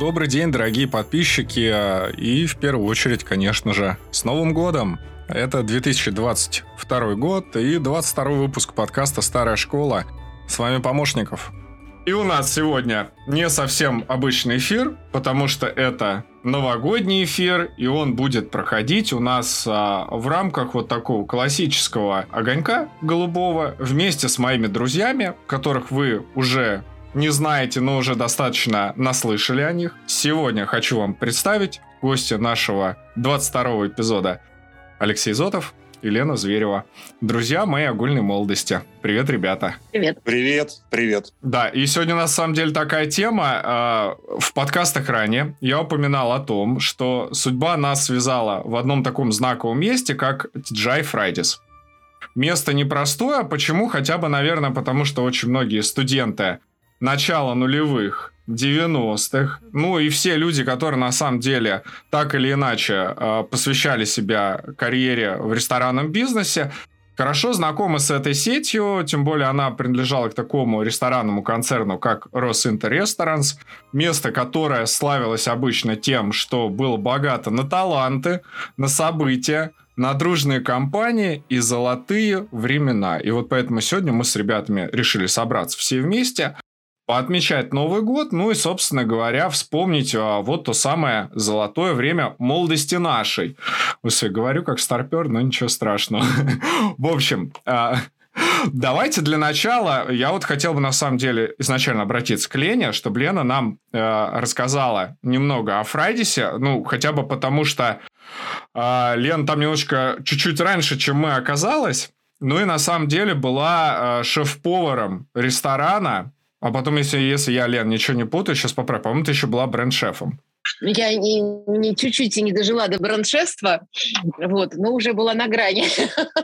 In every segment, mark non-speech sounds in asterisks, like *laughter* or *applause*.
Добрый день, дорогие подписчики, и в первую очередь, конечно же, с Новым годом! Это 2022 год и 22 выпуск подкаста «Старая школа». С вами Помощников. И у нас сегодня не совсем обычный эфир, потому что это новогодний эфир, и он будет проходить у нас а, в рамках вот такого классического огонька голубого вместе с моими друзьями, которых вы уже не знаете, но уже достаточно наслышали о них. Сегодня хочу вам представить гостя нашего 22 эпизода Алексей Зотов и Лена Зверева. Друзья моей огульной молодости. Привет, ребята. Привет. Привет, привет. Да, и сегодня на самом деле такая тема. Э, в подкастах ранее я упоминал о том, что судьба нас связала в одном таком знаковом месте, как TGI Fridays. Место непростое. Почему? Хотя бы, наверное, потому что очень многие студенты начала нулевых, 90-х, ну и все люди, которые на самом деле так или иначе э, посвящали себя карьере в ресторанном бизнесе, хорошо знакомы с этой сетью, тем более она принадлежала к такому ресторанному концерну, как Росинтер Restaurants, место, которое славилось обычно тем, что было богато на таланты, на события, на дружные компании и золотые времена. И вот поэтому сегодня мы с ребятами решили собраться все вместе – поотмечать Новый год, ну и, собственно говоря, вспомнить а, вот то самое золотое время молодости нашей. Все, говорю как старпер, но ничего страшного. *laughs* В общем, а, Давайте для начала, я вот хотел бы на самом деле изначально обратиться к Лене, чтобы Лена нам э, рассказала немного о Фрайдисе, ну, хотя бы потому что э, Лена там немножко чуть-чуть раньше, чем мы оказалась, ну и на самом деле была э, шеф-поваром ресторана, а потом, если, если я, Лен, ничего не путаю, сейчас поправь, по-моему, ты еще была бренд-шефом. Я не, не чуть-чуть и не дожила до брендшефства, вот, но уже была на грани,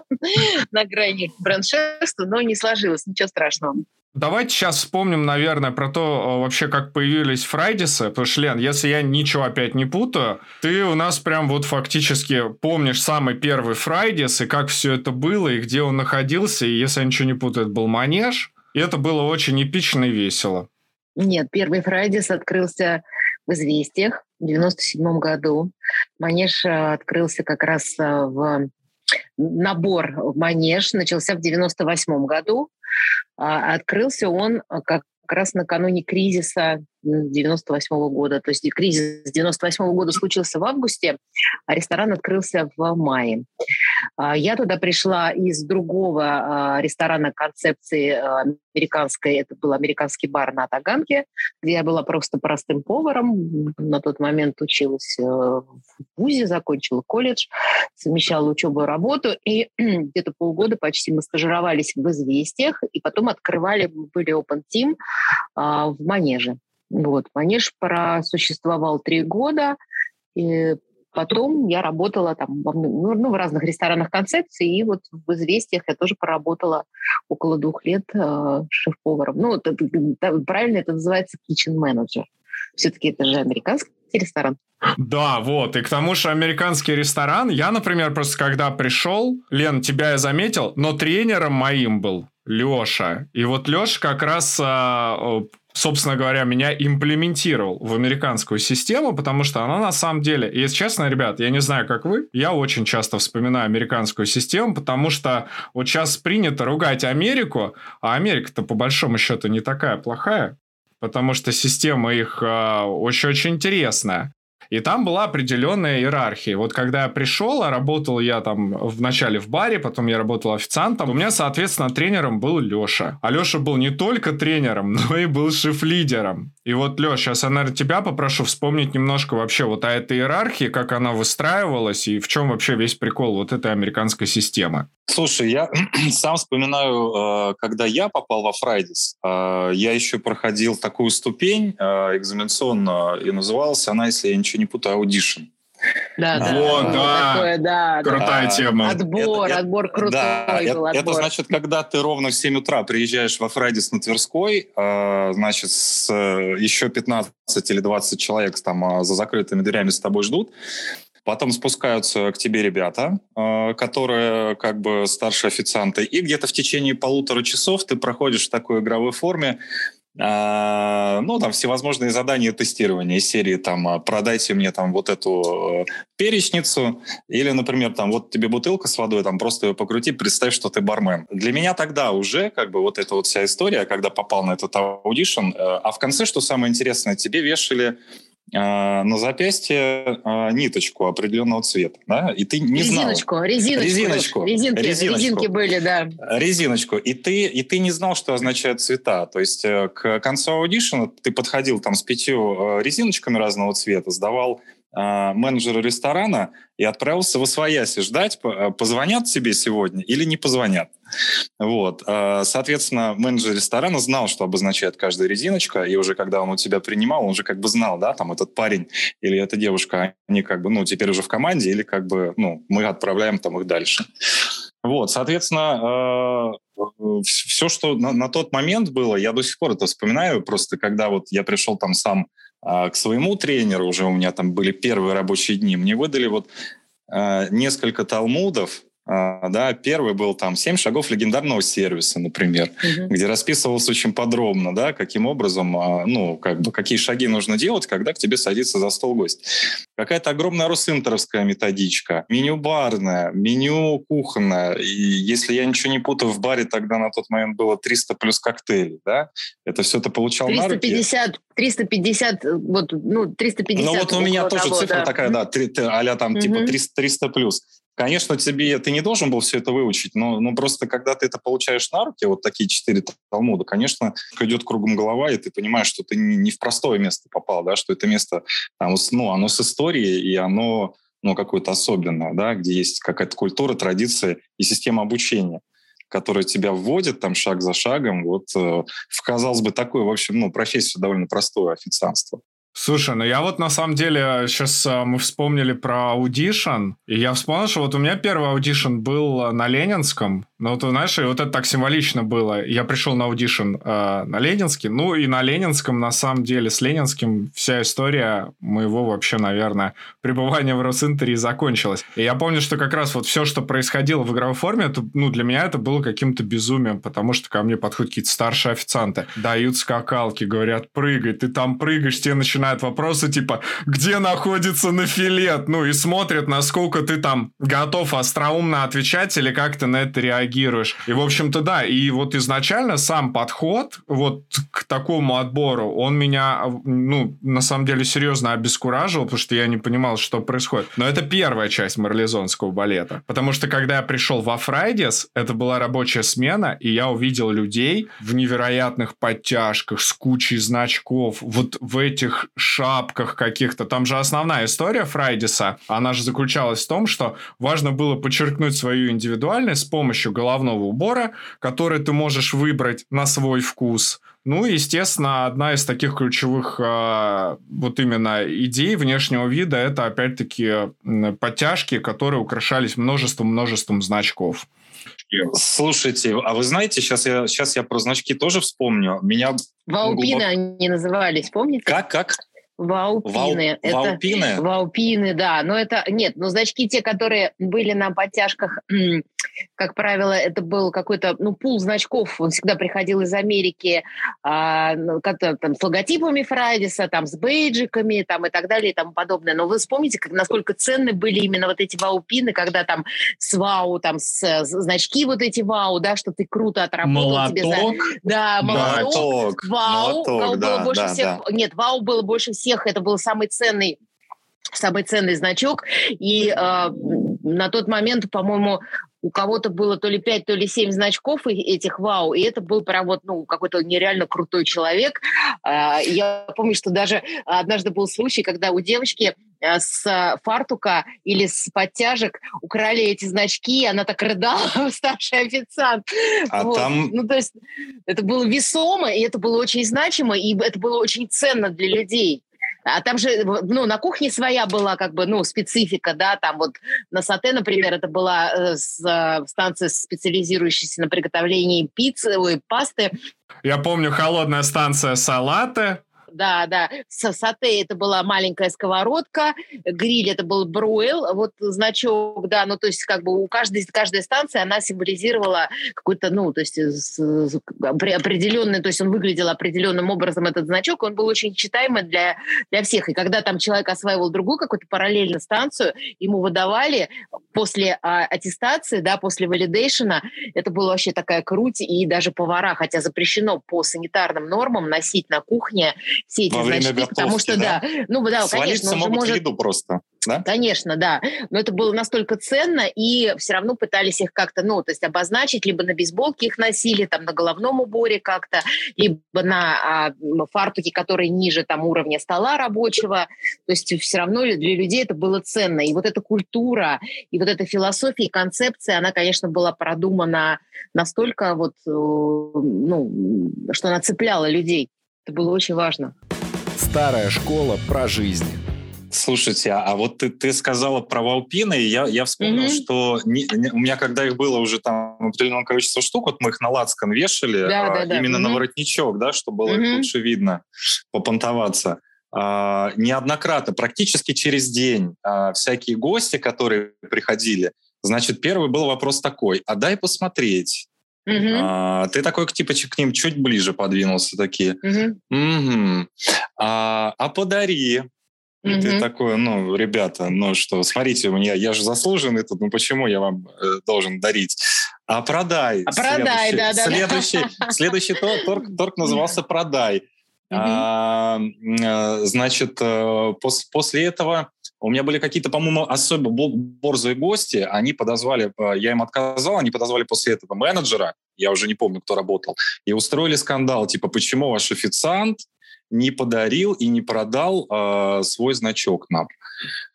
*laughs* на грани брендшефства, но не сложилось, ничего страшного. Давайте сейчас вспомним, наверное, про то вообще, как появились Фрайдисы. Потому что, Лен, если я ничего опять не путаю, ты у нас прям вот фактически помнишь самый первый Фрайдис, и как все это было, и где он находился, и если я ничего не путаю, это был Манеж. И это было очень эпично и весело. Нет, первый Фрайдис открылся в «Известиях» в 97 году. Манеж э, открылся как раз э, в набор в Манеж начался в 98 году. А открылся он э, как раз накануне кризиса 98 -го года. То есть кризис 98 -го года случился в августе, а ресторан открылся в мае. А, я туда пришла из другого а, ресторана концепции а, американской. Это был американский бар на Таганке, где я была просто простым поваром. На тот момент училась э, в ВУЗе, закончила колледж, совмещала учебу и работу. И *clears throat* где-то полгода почти мы стажировались в «Известиях», и потом открывали, были open team в Манеже. Вот. Манеж просуществовал три года, и потом я работала там ну, ну, в разных ресторанах концепции, и вот в «Известиях» я тоже поработала около двух лет э, шеф-поваром. Ну, это, это, правильно это называется kitchen manager. Все-таки это же американский ресторан. Да, вот. И к тому же американский ресторан. Я, например, просто когда пришел, Лен, тебя я заметил, но тренером моим был Леша. И вот Леша как раз а, собственно говоря, меня имплементировал в американскую систему, потому что она на самом деле, если честно, ребят, я не знаю, как вы, я очень часто вспоминаю американскую систему, потому что вот сейчас принято ругать Америку, а Америка-то по большому счету не такая плохая, потому что система их очень-очень э, интересная. И там была определенная иерархия. Вот когда я пришел, а работал я там вначале в баре, потом я работал официантом, у меня, соответственно, тренером был Леша. А Леша был не только тренером, *laughs* но и был шеф-лидером. И вот, Леша, сейчас я, наверное, тебя попрошу вспомнить немножко вообще вот о этой иерархии, как она выстраивалась и в чем вообще весь прикол вот этой американской системы. Слушай, я *clears throat* сам вспоминаю, э, когда я попал во Fridays, э, я еще проходил такую ступень э, экзаменационную, и называлась она, если я ничего не путаю, audition. Да, да. Вот, да. Такое, да, Крутая А, тема. Отбор, Это- отбор крутой Да, был, это, это отбор. значит, когда ты ровно в 7 утра приезжаешь во Fridays на Тверской, э, значит, с э, еще 15 или 20 человек там э, за закрытыми дверями с тобой ждут. Потом спускаются к тебе ребята, э, которые как бы старшие официанты. И где-то в течение полутора часов ты проходишь в такой игровой форме а, ну, там всевозможные задания тестирования из серии, там, а, продайте мне там вот эту э, перечницу, или, например, там, вот тебе бутылка с водой, там, просто ее покрути, представь, что ты бармен. Для меня тогда уже, как бы, вот эта вот вся история, когда попал на этот audition, э, а в конце, что самое интересное, тебе вешали на запястье э, ниточку определенного цвета, да, и ты не знал. резиночку, резиночку, Резиночку. резинки, Резиночку. резинки были, да. резиночку, и ты, и ты не знал, что означают цвета. То есть э, к концу аудишена ты подходил там с пятью э, резиночками разного цвета, сдавал э, менеджеру ресторана и отправился в Освояси ждать, э, позвонят тебе сегодня или не позвонят. Вот. Э, Соответственно, менеджер ресторана знал, что обозначает каждая резиночка, и уже когда он у тебя принимал, он уже как бы знал, да, там этот парень или эта девушка, они как бы, ну, теперь уже в команде, или как бы, ну, мы отправляем там их дальше. Вот, соответственно, все, что на, на тот момент было, я до сих пор это вспоминаю, просто когда вот я пришел там сам к своему тренеру, уже у меня там были первые рабочие дни, мне выдали вот э, несколько талмудов, э, да, первый был там «Семь шагов легендарного сервиса», например, Мгм. где расписывалось очень подробно, да, каким образом, а, ну, как бы, какие шаги нужно делать, когда к тебе садится за стол гость. Какая-то огромная русинтеровская методичка, меню барная, меню кухонное. И если я ничего не путаю, в баре тогда на тот момент было 300 плюс коктейлей, да? Это все ты получал на руки. 350, 350, э, вот, ну, 350. Ну вот у меня тоже того, цифра да. такая, да, три- ты- а-ля там типа Мгм. 300, 300 плюс. Конечно, тебе ты не должен был все это выучить, но, но просто когда ты это получаешь на руки, вот такие четыре талмуда, конечно, идет кругом голова, и ты понимаешь, что ты не, не в простое место попал, да, что это место, там, ну, оно с историей, и оно ну, какое-то особенное, да, где есть какая-то культура, традиция и система обучения которая тебя вводит там шаг за шагом, вот э, в, казалось бы, такую, в общем, ну, профессию довольно простое официанство. Слушай, ну я вот на самом деле сейчас мы вспомнили про audition, и я вспомнил, что вот у меня первый audition был на Ленинском, ну вот знаешь, и вот это так символично было. Я пришел на audition э, на Ленинский, ну и на Ленинском на самом деле с Ленинским вся история моего вообще, наверное, *laughs* пребывания в Росинтере закончилась. И я помню, что как раз вот все, что происходило в игровой форме, это, ну для меня это было каким-то безумием, потому что ко мне подходят какие-то старшие официанты, дают скакалки, говорят, прыгай, ты там прыгаешь, тебе начинают вопросы типа, где находится нафилет, ну и смотрят, насколько ты там готов остроумно отвечать или как ты на это реагируешь. И, в общем-то, да, и вот изначально сам подход вот к такому отбору, он меня, ну, на самом деле, серьезно обескуражил, потому что я не понимал, что происходит. Но это первая часть марлезонского балета. Потому что, когда я пришел во Фрайдис, это была рабочая смена, и я увидел людей в невероятных подтяжках, с кучей значков, вот в этих шапках каких-то. Там же основная история Фрайдиса, она же заключалась в том, что важно было подчеркнуть свою индивидуальность с помощью головного убора, который ты можешь выбрать на свой вкус. Ну, и, естественно, одна из таких ключевых э, вот именно идей внешнего вида это опять-таки подтяжки, которые украшались множеством-множеством значков. Слушайте, а вы знаете, сейчас я, сейчас я про значки тоже вспомню. Меня Ваупины глубоко- они назывались, помните? Как, как? Ваупины. Вау- Это- Ваупины? Ваупины, да. Но это нет, но значки те, которые были на подтяжках, как правило, это был какой-то ну пул значков. Он всегда приходил из Америки, а, ну, там с логотипами Фрайдиса, там с бейджиками, там и так далее и тому подобное. Но вы вспомните, как, насколько ценны были именно вот эти ваупины, когда там с вау, там с, с- значки вот эти вау, да, что ты круто отработал тебе за- Молоток. Да, молоток. Молоток. Вау, Молоток, вау было да, больше да, всех. да. Нет, вау было больше всех. Это был самый ценный самый ценный значок. И э, на тот момент, по-моему, у кого-то было то ли 5, то ли 7 значков этих вау, и это был прям вот, ну, какой-то нереально крутой человек. А, я помню, что даже однажды был случай, когда у девочки э, с фартука или с подтяжек украли эти значки, и она так рыдала, *laughs* старший официант. А Вот. там Ну, то есть это было весомо, и это было очень значимо, и это было очень ценно для людей. А там же, ну, на кухне своя была как бы, ну, специфика, да, там вот на Сате, например, это была э, э, станция, специализирующаяся на приготовлении пиццы, ой, пасты. Я помню холодная станция салаты, да, да. Сате это была маленькая сковородка, гриль это был бройл, вот значок, да, ну то есть как бы у каждой, каждой станции она символизировала какой-то, ну, то есть определенный, то есть он выглядел определенным образом, этот значок, он был очень читаемый для, для всех. И когда там человек осваивал другую какую-то параллельную станцию, ему выдавали после а, аттестации, да, после валидейшена, это было вообще такая круть, и даже повара, хотя запрещено по санитарным нормам носить на кухне все эти Во значки, время потому что, да, да ну да, конечно, он могут может... виду просто. Да? Конечно, да. Но это было настолько ценно, и все равно пытались их как-то, ну, то есть обозначить, либо на бейсболке их носили, там, на головном уборе как-то, либо на а, фартуке, которые ниже там уровня стола рабочего. То есть все равно для людей это было ценно. И вот эта культура, и вот эта философия, и концепция, она, конечно, была продумана настолько вот, э, ну, что она цепляла людей. Это было очень важно. Старая школа про жизнь. Слушайте, а, вот ты, ты сказала про валпины, и я, я вспомнил, mm-hmm. что не, не, у меня, когда их было уже там определенное количество штук, вот мы их на лацкан вешали, да, а, да, да. именно mm-hmm. на воротничок, да, чтобы было mm-hmm. лучше видно, попонтоваться. А, неоднократно, практически через день, а, всякие гости, которые приходили, значит, первый был вопрос такой, а дай посмотреть. Угу. А, ты такой типа к ним чуть ближе подвинулся, такие. Угу. Угу. А, а подари. И mm ты такой, ну, ребята, ну что, смотрите, у меня, я же заслуженный тут, ну почему я вам э, должен дарить? А продай. А продай, да, да. Следующий, да. следующий торг, торг назывался «Продай». mm А, э, значит, э, пос, после этого у меня были какие-то, по-моему, особо борзые гости. Они подозвали, э, я им отказал, они подозвали после этого менеджера, я уже не помню, кто работал, и устроили скандал, типа, почему ваш официант не подарил и не продал э, свой значок нам.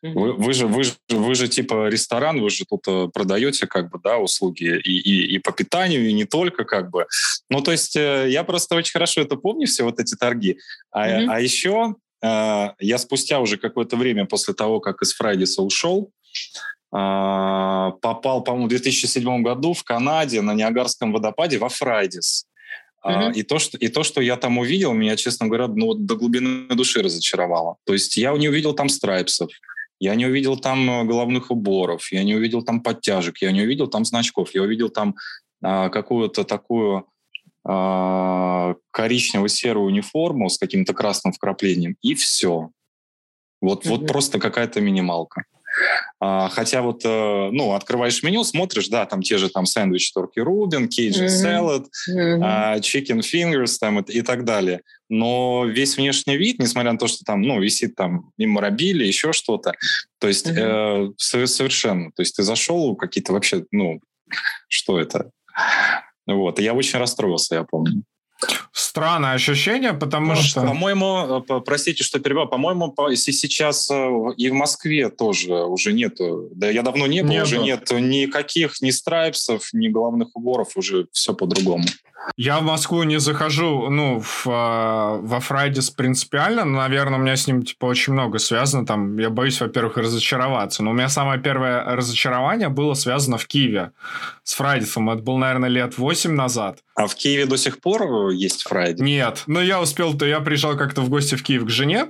Mm-hmm. Вы, вы, же, вы, же, вы же типа ресторан, вы же тут э, продаете как бы, да, услуги и, и, и по питанию, и не только как бы. Ну, то есть э, я просто очень хорошо это помню, все вот эти торги. А, mm-hmm. а еще я спустя уже какое-то время после того, как из Фрайдиса ушел, а, попал, по-моему, в 2007 году в Канаде на Ниагарском водопаде во Фрайдис. Mm-hmm. И, то, что, и то, что я там увидел, меня, честно говоря, ну, до глубины души разочаровало. То есть я не увидел там страйпсов, я не увидел там э, головных уборов, я не увидел там подтяжек, я не увидел там значков, я увидел там а, какую-то такую а, коричнево-серую униформу с каким-то красным вкраплением, и все. Вот, mm-hmm. вот просто какая-то минималка. А, хотя вот, э, ну, открываешь меню, смотришь, да, там те же там сэндвич торки рубин, кейджи салат, chicken fingers там и, и так далее. Но весь внешний вид, несмотря на то, что там, ну, висит там меморабилия, еще что-то, то есть mm-hmm. э, совершенно, то есть ты зашел, какие-то вообще, ну, что это? Вот, и я очень расстроился, я помню. Странное ощущение, потому ну, что... По-моему, э, простите, что перебиваю, по-моему, сейчас э, и в Москве тоже уже нету, да я давно не был, нету. уже нету никаких ни страйпсов, ни головных уборов, уже все по-другому. Я в Москву не захожу, ну, в, а, во Фрайдис принципиально, но, наверное, у меня с ним, типа, очень много связано, там, я боюсь, во-первых, разочароваться, но у меня самое первое разочарование было связано в Киеве с Фрайдисом, это было, наверное, лет 8 назад. А в Киеве до сих пор есть Фрайдис? Нет, но я успел, то я приезжал как-то в гости в Киев к жене,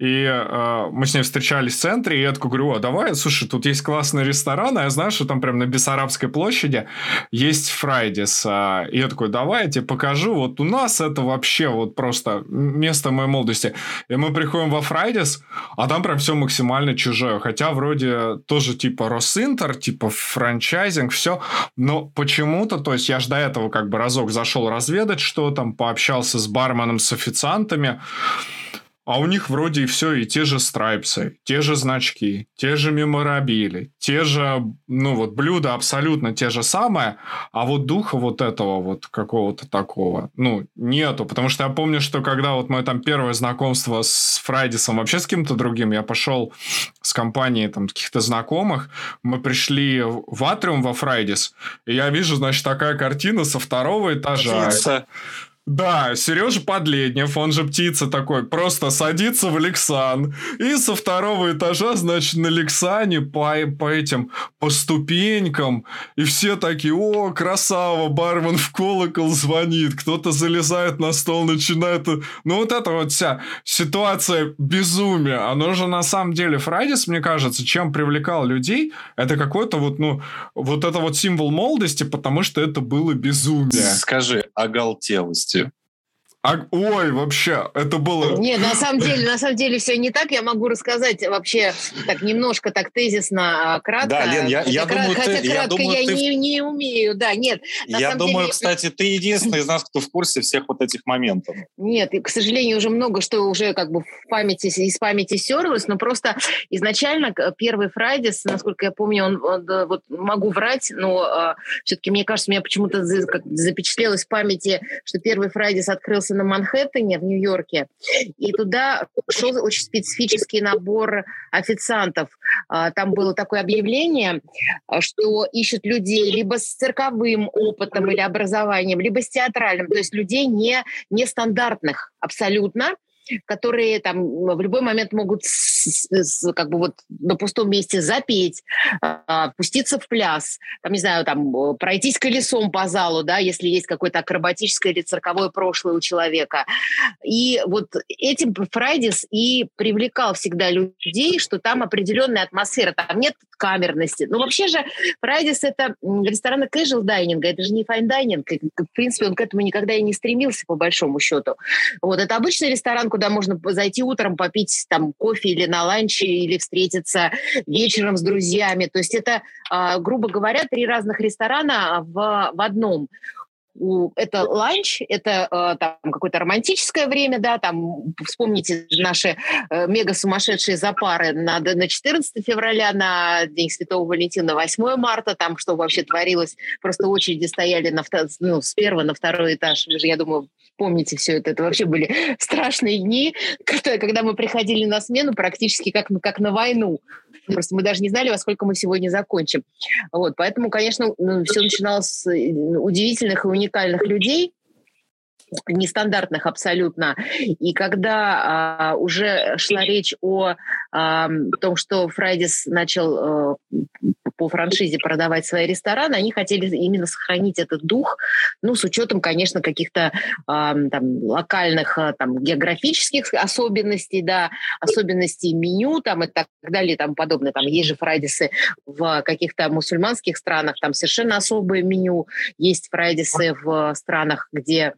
и э, мы с ней встречались в центре, и я такой говорю, а давай, слушай, тут есть классный ресторан, а я знаю, что там прям на Бессарабской площади есть Фрайдис. А, и я такой, давай, я тебе покажу, вот у нас это вообще вот просто место моей молодости. И мы приходим во Фрайдис, а там прям все максимально чужое, хотя вроде тоже типа Росинтер, типа франчайзинг, все, но почему-то, то есть я же до этого как бы разок зашел разведать, что там, пообщался с барменом, с официантами, а у них вроде и все, и те же страйпсы, те же значки, те же меморабили, те же, ну вот, блюда абсолютно те же самые, а вот духа вот этого вот какого-то такого, ну, нету. Потому что я помню, что когда вот мое там первое знакомство с Фрайдисом, вообще с кем-то другим, я пошел с компанией там каких-то знакомых, мы пришли в Атриум во Фрайдис, и я вижу, значит, такая картина со второго этажа. Да, Сережа Подледнев, он же птица такой, просто садится в Лексан. И со второго этажа, значит, на Лексане по, по этим, по ступенькам. И все такие, о, красава, бармен в колокол звонит. Кто-то залезает на стол, начинает... Ну, вот это вот вся ситуация безумия. Оно же на самом деле, Фрайдис, мне кажется, чем привлекал людей, это какой-то вот, ну, вот это вот символ молодости, потому что это было безумие. Скажи, оголтелости. А, ой, вообще, это было... Нет, на самом деле, на самом деле все не так. Я могу рассказать вообще так немножко, так тезисно, а, кратко. Да, Лен, я, я хотя думаю, хотя ты... кратко Я, думаю, я ты... не, не умею, да, нет. На Я самом думаю, деле... кстати, ты единственный из нас, кто в курсе всех вот этих моментов. Нет, и, к сожалению, уже много что уже как бы в памяти, из памяти стерлось, но просто изначально первый Фрайдис, насколько я помню, он, он вот могу врать, но э, все-таки мне кажется, у меня почему-то за, запечатлелось в памяти, что первый Фрайдис открылся на Манхэттене в Нью-Йорке, и туда шел очень специфический набор официантов. А, там было такое объявление, что ищут людей либо с цирковым опытом или образованием, либо с театральным, то есть людей не нестандартных абсолютно, которые там в любой момент могут с, с, как бы вот на пустом месте запеть, а, пуститься в пляс, там, не знаю, там пройтись колесом по залу, да, если есть какое-то акробатическое или цирковое прошлое у человека. И вот этим Фрайдис и привлекал всегда людей, что там определенная атмосфера, там нет камерности. Ну, вообще же Фрайдис — это рестораны casual dining'а, это же не fine dining. В принципе, он к этому никогда и не стремился, по большому счету. Вот, это обычный ресторан, куда можно зайти утром, попить там кофе или на ланч, или встретиться вечером с друзьями. То есть это, а, грубо говоря, три разных ресторана в, в одном. Это ланч, это э, там какое-то романтическое время, да, там вспомните наши э, мега сумасшедшие запары на, на 14 февраля, на День Святого Валентина, 8 марта, там что вообще творилось, просто очереди стояли на, ну, с первого на второй этаж, я думаю, помните все это, это вообще были *laughs* страшные дни, когда, мы приходили на смену практически как, как на войну, Просто мы даже не знали, во сколько мы сегодня закончим. Вот, поэтому, конечно, ну, все начиналось с э, удивительных и уникальных людей, нестандартных абсолютно. И когда а, уже шла речь о а, том, что Фрайдис начал а, по франшизе продавать свои рестораны, они хотели именно сохранить этот дух, ну, с учетом, конечно, каких-то а, там, локальных а, там, географических особенностей, да, особенностей меню там, и так далее, там подобное. Там есть же Фрайдисы в каких-то мусульманских странах, там совершенно особое меню. Есть Фрайдисы в странах, где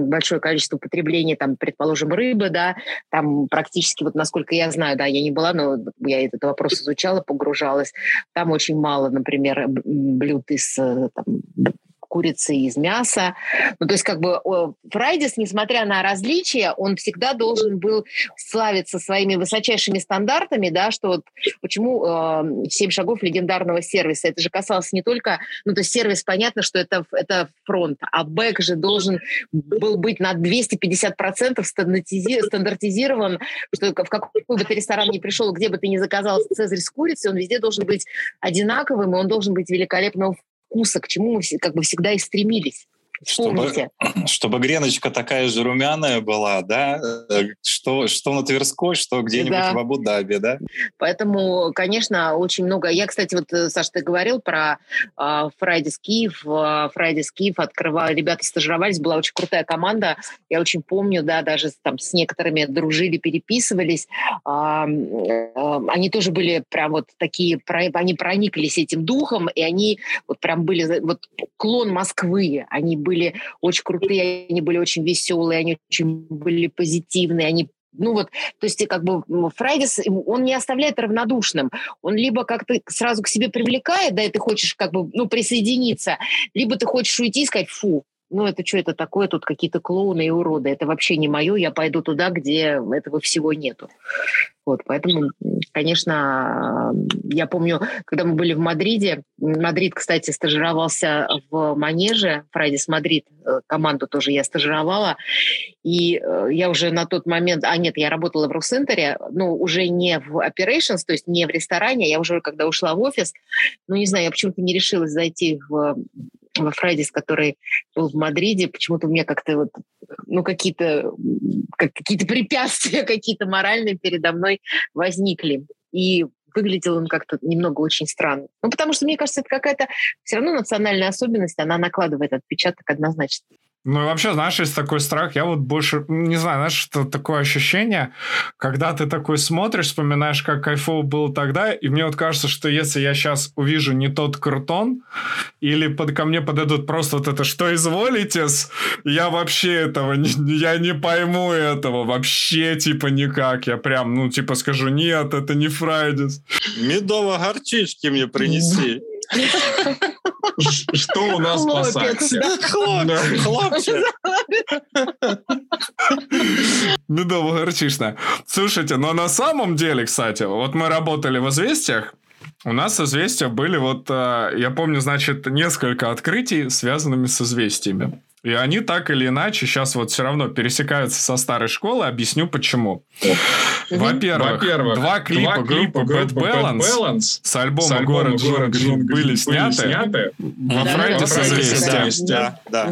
большое количество потребления, там, предположим, рыбы, да, там практически, вот насколько я знаю, да, я не была, но я этот вопрос изучала, погружалась, там очень мало, например, блюд из э, там, курицы из мяса. Ну, то есть как бы Фрайдис, несмотря на различия, он всегда должен был славиться своими высочайшими стандартами, да, что вот почему э, «Семь шагов легендарного сервиса». Это же касалось не только, ну, то есть сервис, понятно, что это, это фронт, а бэк же должен был быть на 250% стандартизирован, что в какой бы ты ресторан ни пришел, где бы ты ни заказал цезарь с курицей, он везде должен быть одинаковым, и он должен быть великолепного вкуса, к чему мы как бы всегда и стремились. Чтобы, *clears throat* чтобы греночка такая же румяная была, да? Э, что, что на Тверской, что где-нибудь да. в Абу-Даби, да? Поэтому, конечно, очень много... Я, кстати, вот, э, Саша, ты говорил про uh, Fridays Киев. Uh, Fridays Киев открывали, ребята стажировались, была очень крутая команда. Я очень помню, да, даже там с некоторыми дружили, переписывались. Uh, uh, они тоже были прям вот такие... Они прониклись этим духом, и они вот прям были... Вот клон Москвы. Они были очень крутые, они были очень веселые, они очень были позитивные, они ну вот, то есть как бы Фрайдис, он не оставляет равнодушным. Он либо как-то сразу к себе привлекает, да, и ты хочешь как бы, ну, присоединиться, либо ты хочешь уйти и сказать, фу, ну это что это такое, тут какие-то клоуны и уроды, это вообще не мое, я пойду туда, где этого всего нету. Вот, поэтому, конечно, я помню, когда мы были в Мадриде, Мадрид, кстати, стажировался в Манеже, Fridays Мадрид, э, команду тоже я стажировала, и э, я уже на тот момент, а нет, я работала в Росинтере, ну, уже не в operations, то есть не в ресторане, я уже когда ушла в офис, ну, не знаю, я почему-то не решилась зайти в во Фрайдис, который был в Мадриде, почему-то у меня как-то вот, ну, какие-то как, какие-то препятствия, *laughs* какие-то моральные передо мной возникли. И выглядел он как-то немного очень странно. Ну, потому что, мне кажется, это какая-то все равно национальная особенность, она накладывает отпечаток однозначно. Ну и вообще, знаешь, есть такой страх, я вот больше, не знаю, знаешь, что такое ощущение, когда ты такой смотришь, вспоминаешь, как кайфово было тогда, и мне вот кажется, что если я сейчас увижу не тот крутон, или под, ко мне подойдут просто вот это «что изволите я вообще этого, не, я не пойму этого вообще, типа, никак, я прям, ну, типа, скажу «нет, это не Фрайдис». Медово-горчички мне принеси. *laughs* Что у нас по саксе? Хлопчик. Медово-горчичная. Слушайте, но на самом деле, кстати, вот мы работали в «Известиях», у нас известия были вот, э, я помню, значит, несколько открытий, связанными с известиями. И они так или иначе сейчас вот все равно пересекаются со старой школой. Объясню почему. Во-первых, Во-первых два клипа два группы Bad Balance, Balance с альбома, с альбома «Город Джун» были сняты, сняты во. Да, да,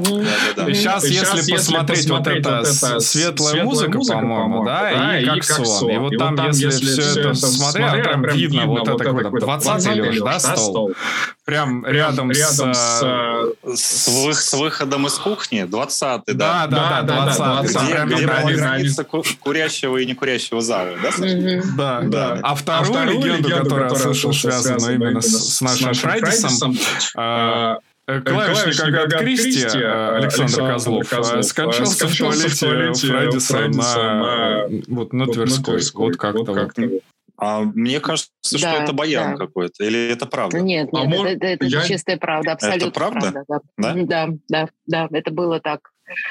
да, И сейчас, если, если посмотреть, вот это светлая музыка, по-моему, да, и как сон. И вот там, если все это смотреть, прям видно вот это какой-то 20-й лишь, да, стол. Прям рядом с... С выходом из кухни кухни, 20-й, да? Да, да, да, 20-й. Где, где была граница курящего и некурящего зала, да, Да, да. А вторую легенду, которую я слышал, связанную именно с нашим Фрайдисом, а, э, Клавишник Агат Кристи, э, Александр Козлов, э, скончался в туалете Фрайдиса на, вот, на Тверской. Вот как-то вот. А мне кажется, да, что это баян да. какой-то, или это правда? Нет, а нет, а это, это, это я... чистая правда, абсолютно это правда? правда да. Да? да, да, да, это было так.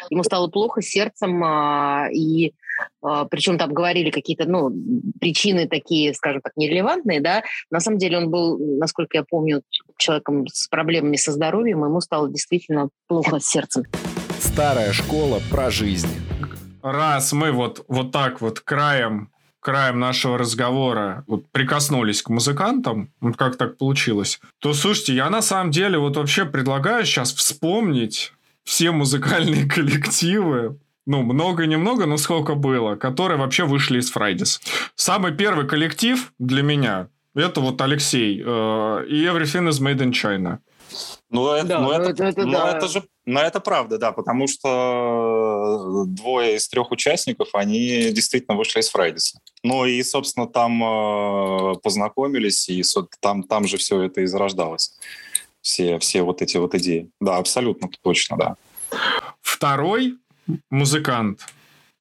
Ему стало плохо сердцем, а, и а, причем там говорили какие-то, ну, причины такие, скажем так, нерелевантные, да. На самом деле он был, насколько я помню, человеком с проблемами со здоровьем, ему стало действительно плохо с сердцем. Старая школа про жизнь. Раз мы вот, вот так вот краем краем нашего разговора вот прикоснулись к музыкантам, вот как так получилось, то, слушайте, я на самом деле вот вообще предлагаю сейчас вспомнить все музыкальные *laughs* коллективы, ну, много-немного, но сколько было, которые вообще вышли из Фрайдис. Самый первый коллектив для меня это вот Алексей э, и Everything is Made in China. Ну, это, да, ну, это, это, это, ну, да. это же, но это правда, да, потому что двое из трех участников, они действительно вышли из Фрайдиса. Ну и, собственно, там э, познакомились, и там, там же все это и зарождалось. Все, все вот эти вот идеи. Да, абсолютно точно, да. Второй музыкант,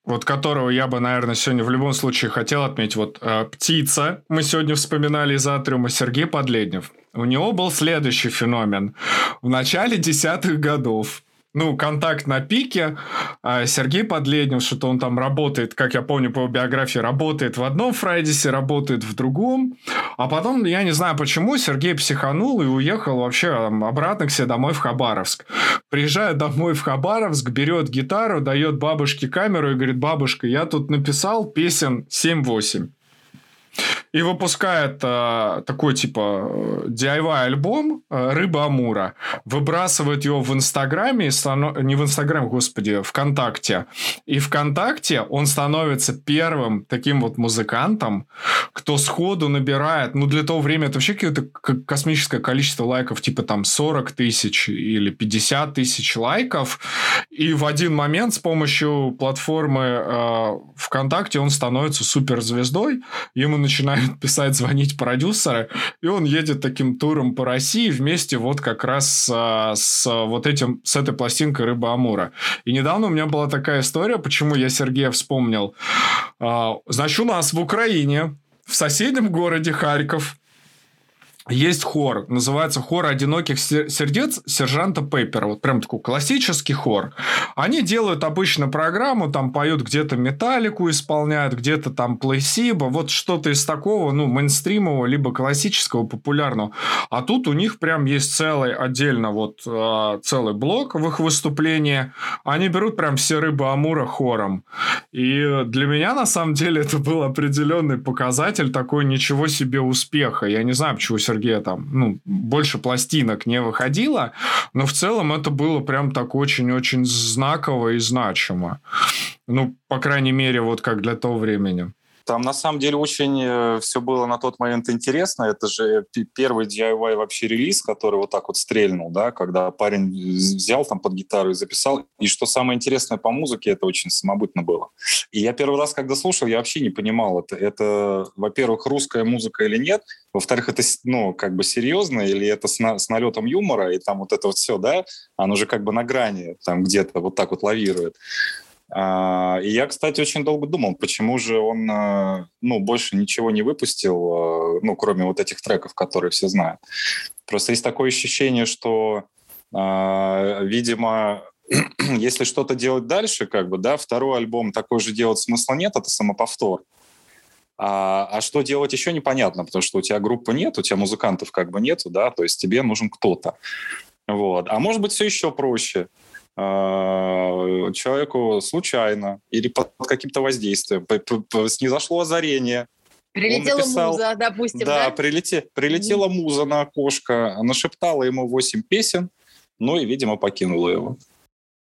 вот которого я бы, наверное, сегодня в любом случае хотел отметить, вот э, «Птица», мы сегодня вспоминали из «Атриума», Сергей Подледнев. У него был следующий феномен. В начале десятых годов ну, контакт на пике. А Сергей Подледнев, что-то он там работает, как я помню по биографии, работает в одном Фрайдисе, работает в другом. А потом, я не знаю почему, Сергей психанул и уехал вообще обратно к себе домой в Хабаровск. Приезжает домой в Хабаровск, берет гитару, дает бабушке камеру и говорит, бабушка, я тут написал песен 7-8 и выпускает э, такой типа DIY альбом э, «Рыба Амура», выбрасывает его в Инстаграме, станов... не в Инстаграме, господи, ВКонтакте. И ВКонтакте он становится первым таким вот музыкантом, кто сходу набирает, ну для того времени это вообще какое-то космическое количество лайков, типа там 40 тысяч или 50 тысяч лайков, и в один момент с помощью платформы э, ВКонтакте он становится суперзвездой, ему начинают писать, звонить продюсеры, и он едет таким туром по России вместе вот как раз с, с вот этим, с этой пластинкой «Рыба Амура». И недавно у меня была такая история, почему я Сергея вспомнил. А, значит, у нас в Украине, в соседнем городе Харьков, есть хор, называется хор одиноких сердец сержанта Пеппера. Вот прям такой классический хор. Они делают обычно программу, там поют где-то металлику исполняют, где-то там плейсиба, вот что-то из такого, ну, мейнстримового, либо классического, популярного. А тут у них прям есть целый отдельно вот а, целый блок в их выступлении. Они берут прям все рыбы Амура хором. И для меня, на самом деле, это был определенный показатель такой ничего себе успеха. Я не знаю, почему Сергея там, ну, больше пластинок не выходило, но в целом это было прям так очень-очень знаково и значимо. Ну, по крайней мере, вот как для того времени. Там на самом деле очень э, все было на тот момент интересно. Это же первый DIY вообще релиз, который вот так вот стрельнул, да, когда парень взял там под гитару и записал. И что самое интересное по музыке, это очень самобытно было. И я первый раз, когда слушал, я вообще не понимал, это, это во-первых, русская музыка или нет, во-вторых, это, ну, как бы серьезно, или это с, на, с налетом юмора, и там вот это вот все, да, оно же как бы на грани, там где-то вот так вот лавирует. А, и я, кстати, очень долго думал, почему же он а, ну, больше ничего не выпустил, а, ну, кроме вот этих треков, которые все знают. Просто есть такое ощущение, что, видимо, *clears throat* если что-то делать дальше, как бы, да, второй альбом такой же делать смысла нет, это самоповтор. А, а что делать еще непонятно, потому что у тебя группы нет, у тебя музыкантов как бы нету, да, то есть тебе нужен кто-то. Вот. А может быть, все еще проще. Э, человеку случайно или под каким-то воздействием снизошло озарение, Прилетела написал, муза, допустим, да? Да, прилете, прилетела муза на окошко, нашептала ему восемь песен, ну и, видимо, покинула его.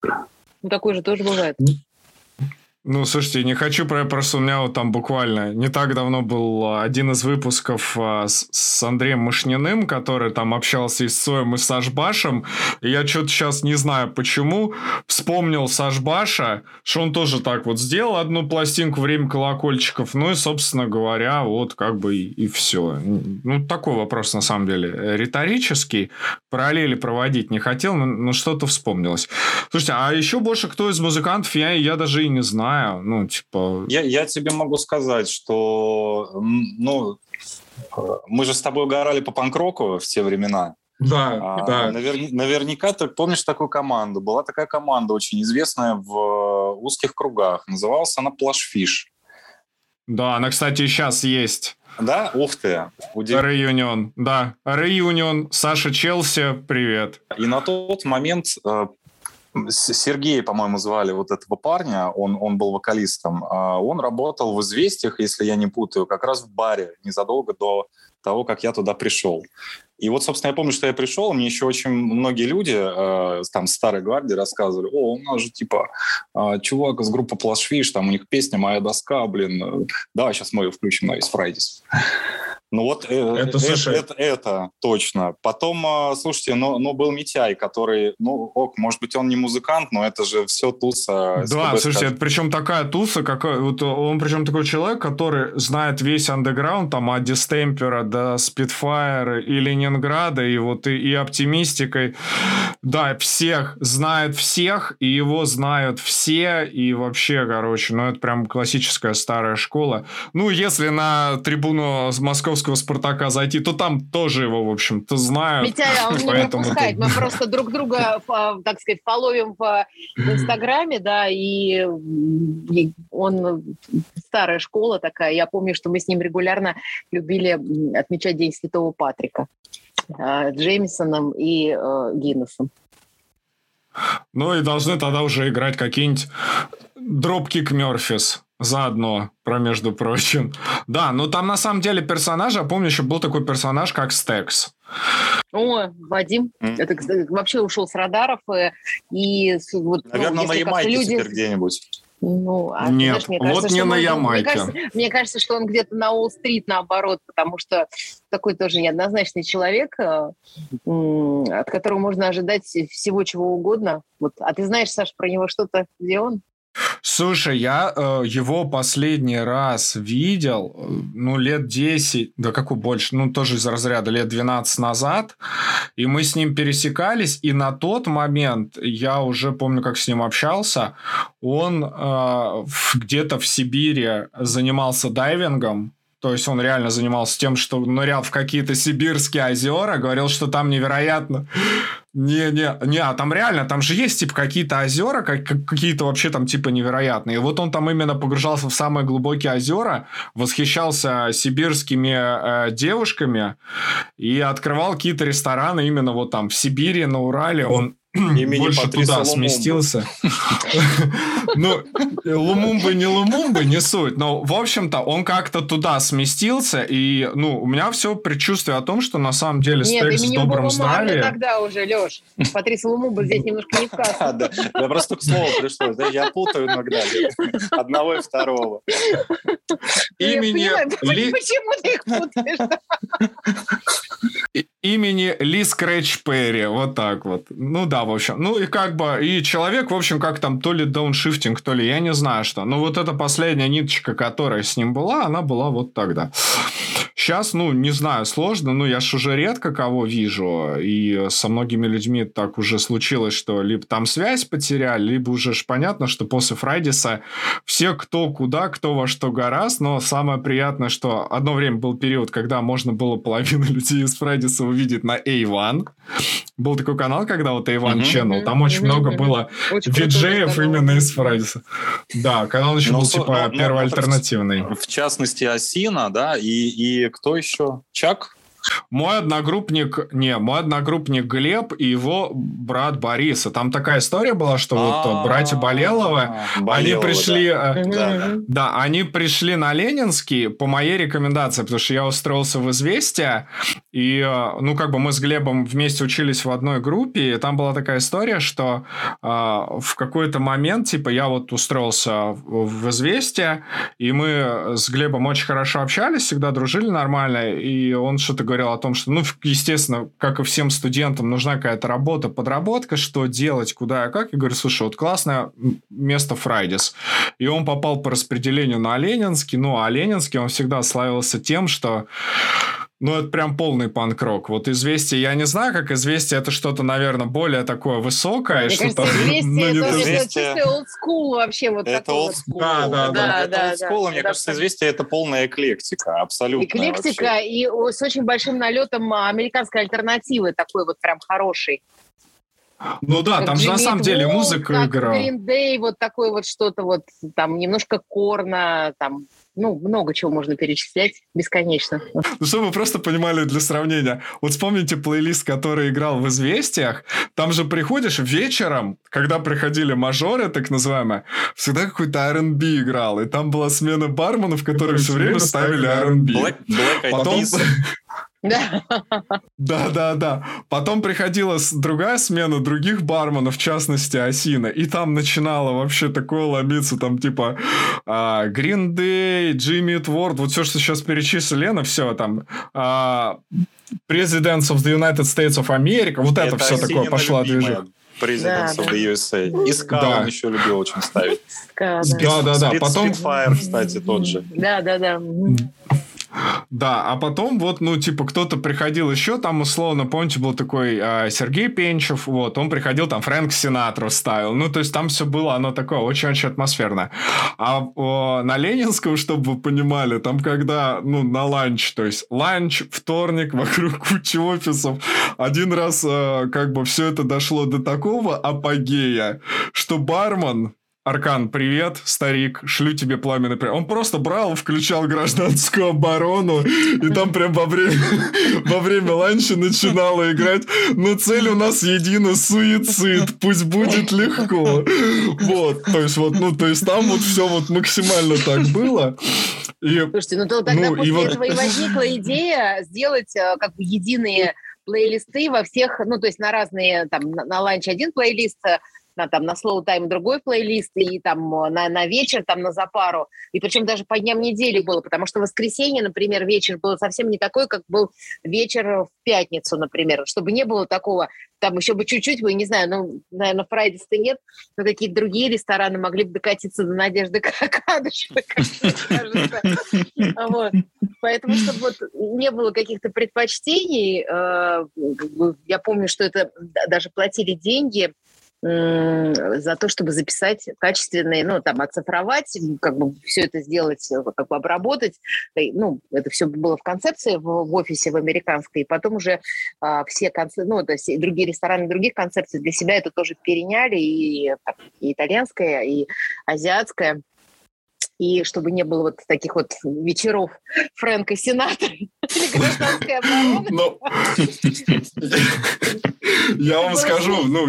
Ну, такое же тоже бывает. Ну, слушайте, не хочу, про просто у меня вот там буквально. Не так давно был а, один из выпусков а, с, с Андреем Мышниным, который там общался и с Соем, и с Сашбашем, и я что-то сейчас не знаю почему, вспомнил Сашбаша, что он тоже так вот сделал. Одну пластинку «Время колокольчиков», ну и, собственно говоря, вот как бы и, и все. Ну, такой вопрос, на самом деле, риторический, параллели проводить не хотел, но, но что-то вспомнилось. Слушайте, а еще больше кто из музыкантов, я, я даже и не знаю знаю, ну, типа... Я, я тебе могу сказать, что, ну, мы же с тобой угорали по панк-року в те времена. Да, а, да. Навер, наверняка ты помнишь такую команду. Была такая команда очень известная в узких кругах. Называлась она Плашфиш. Да, она, кстати, сейчас есть. Да? Ух ты. Удив... Реюнион, да. Реюнион, Саша Челси, привет. И на тот момент э, Сергей, по-моему, звали вот этого парня, он, он был вокалистом, а он работал в «Известиях», если я не путаю, как раз в баре незадолго до того, как я туда пришел. И вот, собственно, я помню, что я пришел, мне еще очень многие люди, э, там, старой гвардии рассказывали, о, у нас же, типа, э, чувак из группы Плашвиш, там у них песня «Моя доска», блин, да, сейчас мы ее включим на Ice Fridays. Ну вот э, это, это, это, это точно. Потом, а, слушайте, ну, ну был Митяй, который, ну ок, может быть, он не музыкант, но это же все туса. Да, слушайте, это причем такая туса, какой, вот он причем такой человек, который знает весь андеграунд, там, от Дистемпера до Спитфайра и Ленинграда, и вот и, и Оптимистикой. Да, всех, знает всех, и его знают все, и вообще, короче, ну это прям классическая старая школа. Ну, если на трибуну Московского московского «Спартака» зайти, то там тоже его, в общем-то, знают. Митя, он не *laughs* пропускает. Мы просто друг друга, так сказать, фоловим в Инстаграме, да, и он старая школа такая. Я помню, что мы с ним регулярно любили отмечать День Святого Патрика. Э, Джеймисоном и э, Гиннесом. Ну и должны тогда уже играть какие-нибудь дропкик Мерфис заодно, про между прочим. Да, ну там на самом деле персонажа, помню, еще был такой персонаж, как Стекс. О, Вадим, mm. это кстати, вообще ушел с радаров. Э, и, вот, ну, Наверное, ну, на Ямайке люди... теперь где-нибудь. Ну, а, Нет, знаешь, мне кажется, вот не на Ямайке. Мне кажется, мне кажется, что он где-то на Уолл-стрит наоборот, потому что такой тоже неоднозначный человек, э, от которого можно ожидать всего чего угодно. Вот. А ты знаешь, Саш, про него что-то, где он? Слушай, я э, его последний раз видел, э, ну, лет 10, да какой больше, ну, тоже из разряда лет 12 назад, и мы с ним пересекались, и на тот момент, я уже помню, как с ним общался, он э, где-то в Сибири занимался дайвингом, то есть он реально занимался тем, что нырял в какие-то сибирские озера, говорил, что там невероятно. Не, не, не, а там реально, там же есть типа какие-то озера, как, какие-то вообще там типа невероятные. И вот он там именно погружался в самые глубокие озера, восхищался сибирскими э, девушками и открывал какие-то рестораны именно вот там в Сибири, на Урале. Он имени больше Патриса туда сместился. *laughs* Ну, Лумумбы не Лумумбы, не суть. Но, в общем-то, он как-то туда сместился, и, ну, у меня все предчувствие о том, что на самом деле Нет, имени добром здравии... тогда уже, Леш. Патрис Лумумба здесь немножко не в кассу. А, да. Я просто к слову пришлось. да, Я путаю иногда одного и второго. Имени Почему ты их путаешь? Имени Ли Скретч Перри, вот так вот. Ну да, в общем. Ну и как бы, и человек, в общем, как там, то ли дауншифтинг, то ли я не знаю что. Но вот эта последняя ниточка, которая с ним была, она была вот тогда. Сейчас, ну, не знаю, сложно, но я ж уже редко кого вижу, и со многими людьми так уже случилось, что либо там связь потеряли, либо уже ж понятно, что после Фрайдиса все кто куда, кто во что гораст, но самое приятное, что одно время был период, когда можно было половину *laughs* людей из Фрайдиса увидеть на A1. Был такой канал, когда вот A1 Мгм. Channel, там очень Мгм, много было Очень канал. именно из Фрайдиса. Да, канал еще Ну, был типа ну, ну, первый ну, так альтернативный. В частности, Осина, да, и, и кто еще? Чак? Мой одногруппник, не, мой одногруппник Глеб и его брат Борис. И там такая история была, что вот братья Болеловы, они пришли... э, Да, они пришли на Ленинский по моей рекомендации, потому что я устроился в «Известия», и, э, ну, как бы мы с Глебом вместе учились в одной группе, и там была такая история, что э, в какой-то момент, типа, я вот устроился в «Известия», и мы с Глебом очень хорошо общались, всегда дружили нормально, и он что-то говорил о том, что, ну, естественно, как и всем студентам, нужна какая-то работа, подработка, что делать, куда и как. Я говорю, слушай, вот классное место Фрайдис. И он попал по распределению на Ленинский. Ну, а Ленинский, он всегда славился тем, что ну, это прям полный панк-рок. Вот «Известие», я не знаю, как «Известие» это что-то, наверное, более такое высокое. Мне что-то, кажется, *laughs* ну, известие, не это, то, что- это «Известие». чистый олдскул вообще. Вот Это олдскул. Да, да, да. Это Да, олдскул, да, мне да, кажется, да. известие это полная эклектика, абсолютно. Эклектика вообще. и с очень большим налетом а, американской альтернативы, такой вот прям хороший. Ну да, Как там же на самом деле музыка как играла. Green Day, вот такой вот что-то вот, там немножко корна, там, ну, много чего можно перечислять бесконечно. Ну, чтобы вы просто понимали для сравнения. Вот вспомните плейлист, который играл в «Известиях». Там же приходишь вечером, когда приходили мажоры, так называемые, всегда какой-то R&B играл. И там была смена барменов, которые все время ставили R&B. Black, Black Потом... Да. Да, да, да. Потом приходила другая смена других барменов, в частности, Осина. И там начинало вообще такое ломиться, там типа а, Green Day, Jimmy Eat вот все, что сейчас перечислили, Лена, все там. а, Presidents of the United States of America, вот это, все такое любимое движение. Presidents Да, of the USA. И Ска Да. он еще любил очень ставить. Да, Да, да, Потом, Spitfire, кстати, тот же. да, да. да. Да, а потом вот, ну, типа, кто-то приходил еще, там, условно, помните, был такой а, Сергей Пенчев, вот, он приходил, там, Фрэнк Синатру ставил, ну, то есть там все было, оно такое очень-очень атмосферное. А о, на Ленинском, чтобы вы понимали, там, когда, ну, на ланч, то есть ланч, вторник, вокруг кучи офисов, один раз, э, как бы, все это дошло до такого апогея, что бармен, Аркан, привет, старик, шлю тебе пламенный привет. Он просто брал, включал гражданскую оборону, и там прям во время, во время ланча начинала играть. Но цель у нас едина суицид, пусть будет легко. Вот, то есть вот, ну, то есть там вот все вот максимально так было. И Слушайте, ну то тогда Ну, и после вот- этого и возникла идея сделать э, как бы единые плейлисты во всех, ну то есть на разные, там на, на ланч один плейлист, э, на, там, на slow time другой плейлист, и там э, на, на вечер, там на запару. И причем даже по дням недели было, потому что воскресенье, например, вечер был совсем не такой, как был вечер в пятницу, например, чтобы не было такого, там еще бы чуть-чуть, бы, не знаю, ну, наверное, Фрайдис-то нет, но какие-то другие рестораны могли бы докатиться до Надежды Кадышевой. Поэтому, чтобы вот не было каких-то предпочтений, э, я помню, что это да- даже платили деньги за то, чтобы записать качественные, ну, там, оцифровать, как бы все это сделать, э, как бы обработать. И, Ну, это все было в концепции в, в офисе в американской, и потом уже а, все концепции, ну, то есть другие рестораны других концепций для себя это тоже переняли, и, и итальянская, и азиатская. И чтобы не было вот таких вот вечеров Фрэнка Сенатора или гражданской обороны. Ну, я вам скажу, ну.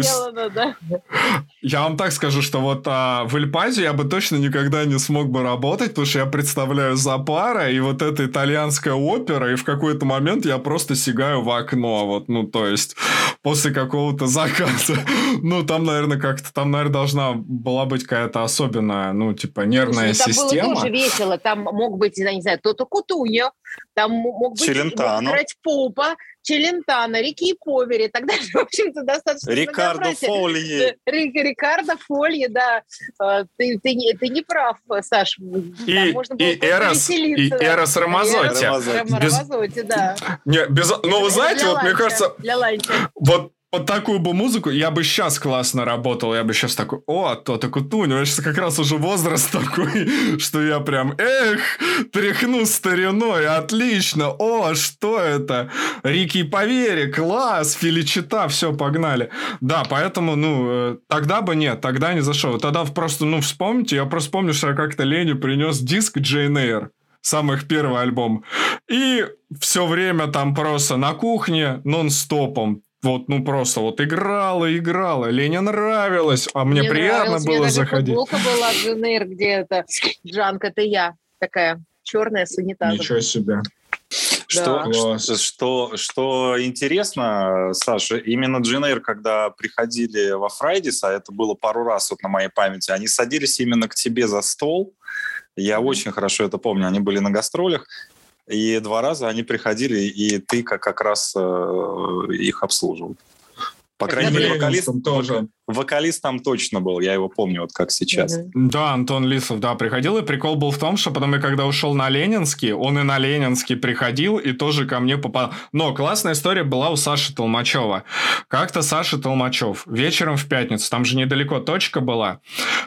Я вам так скажу, что вот а, в Эльпазе я бы точно никогда не смог бы работать, потому что я представляю Запара и вот эта итальянская опера, и в какой-то момент я просто сигаю в окно, вот, ну, то есть после какого-то заказа. *laughs* Ну, там, наверное, как-то, там, наверное, должна была быть какая-то особенная, ну, типа, нервная Слушай, ну, там система. было тоже весело. Там мог быть, я не знаю, Тото Кутуньо, там мог быть Челентано. играть Попа, Челентано, Рики Повери. Тогда, в общем-то, достаточно Рикардо многообразие. Фоли. Ри- Рикардо Фолье, да. Э, Ты, ты, не, ты не прав, Саш. И, Там можно было и Эрос, и. Эрос Рамазотти. Рамазотти. Рам- Без- Рамазотти, да. Не, без... Ну, вы знаете, Для вот мне ланча, кажется, Для ланча. Вот под такую бы музыку я бы сейчас классно работал. Я бы сейчас такой, о, то-то куту. У него сейчас как раз уже возраст *laughs* такой, что я прям, эх, тряхну стариной, отлично. О, что это? Рики Повери, класс, Филичита, все, погнали. Да, поэтому, ну, э, тогда бы нет, тогда не зашел. Тогда просто, ну, вспомните, я просто помню, что я как-то Лене принес диск Джейн Эйр самый их первый альбом. И все время там просто на кухне нон-стопом. Вот, ну просто вот играла, играла. Лене нравилось, а мне, приятно нравилось, мне было даже заходить. футболка была Эйр, где это Джанка, это я. Такая черная с унитазом. себе. Что, Класс. что, что, что интересно, Саша, именно Джинейр, когда приходили во Фрайдис, а это было пару раз вот на моей памяти, они садились именно к тебе за стол. Я очень хорошо это помню. Они были на гастролях, и два раза они приходили, и ты как, как раз э, их обслуживал. По крайней мере, вокалист, тоже. Вокалист там точно был, я его помню, вот как сейчас. Мгм. Да, Антон Лисов, да, приходил, и прикол был в том, что потом я когда ушел на Ленинский, он и на Ленинский приходил, и тоже ко мне попал. Но классная история была у Саши Толмачева. Как-то Саша Толмачев вечером в пятницу, там же недалеко точка была,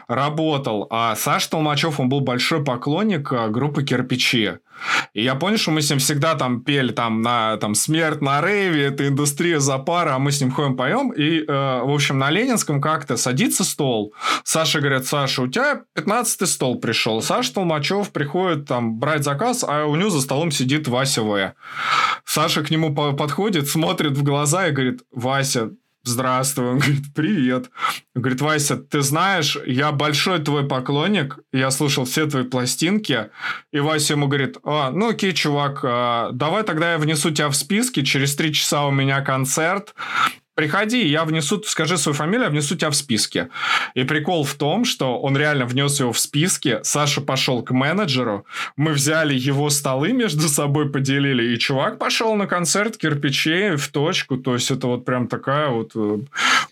работал, а Саша Толмачев, он был большой поклонник а, группы «Кирпичи». И я понял, что мы с ним всегда там пели там на там смерть на рейве, это индустрия за пара, а мы с ним ходим поем. И, э, в общем, на Ленинском как-то садится стол. Саша говорит, Саша, у тебя 15 стол пришел. Саша Толмачев приходит там брать заказ, а у него за столом сидит Вася В. Саша к нему по- подходит, смотрит в глаза и говорит, Вася, Здравствуй. Он говорит, привет. Он говорит, Вася, ты знаешь, я большой твой поклонник, я слушал все твои пластинки. И Вася ему говорит, а, ну окей, чувак, а, давай тогда я внесу тебя в списки, через три часа у меня концерт. Приходи, я внесу, скажи свою фамилию, я внесу тебя в списки. И прикол в том, что он реально внес его в списки. Саша пошел к менеджеру. Мы взяли его столы между собой, поделили. И чувак пошел на концерт кирпичей в точку. То есть это вот прям такая вот э,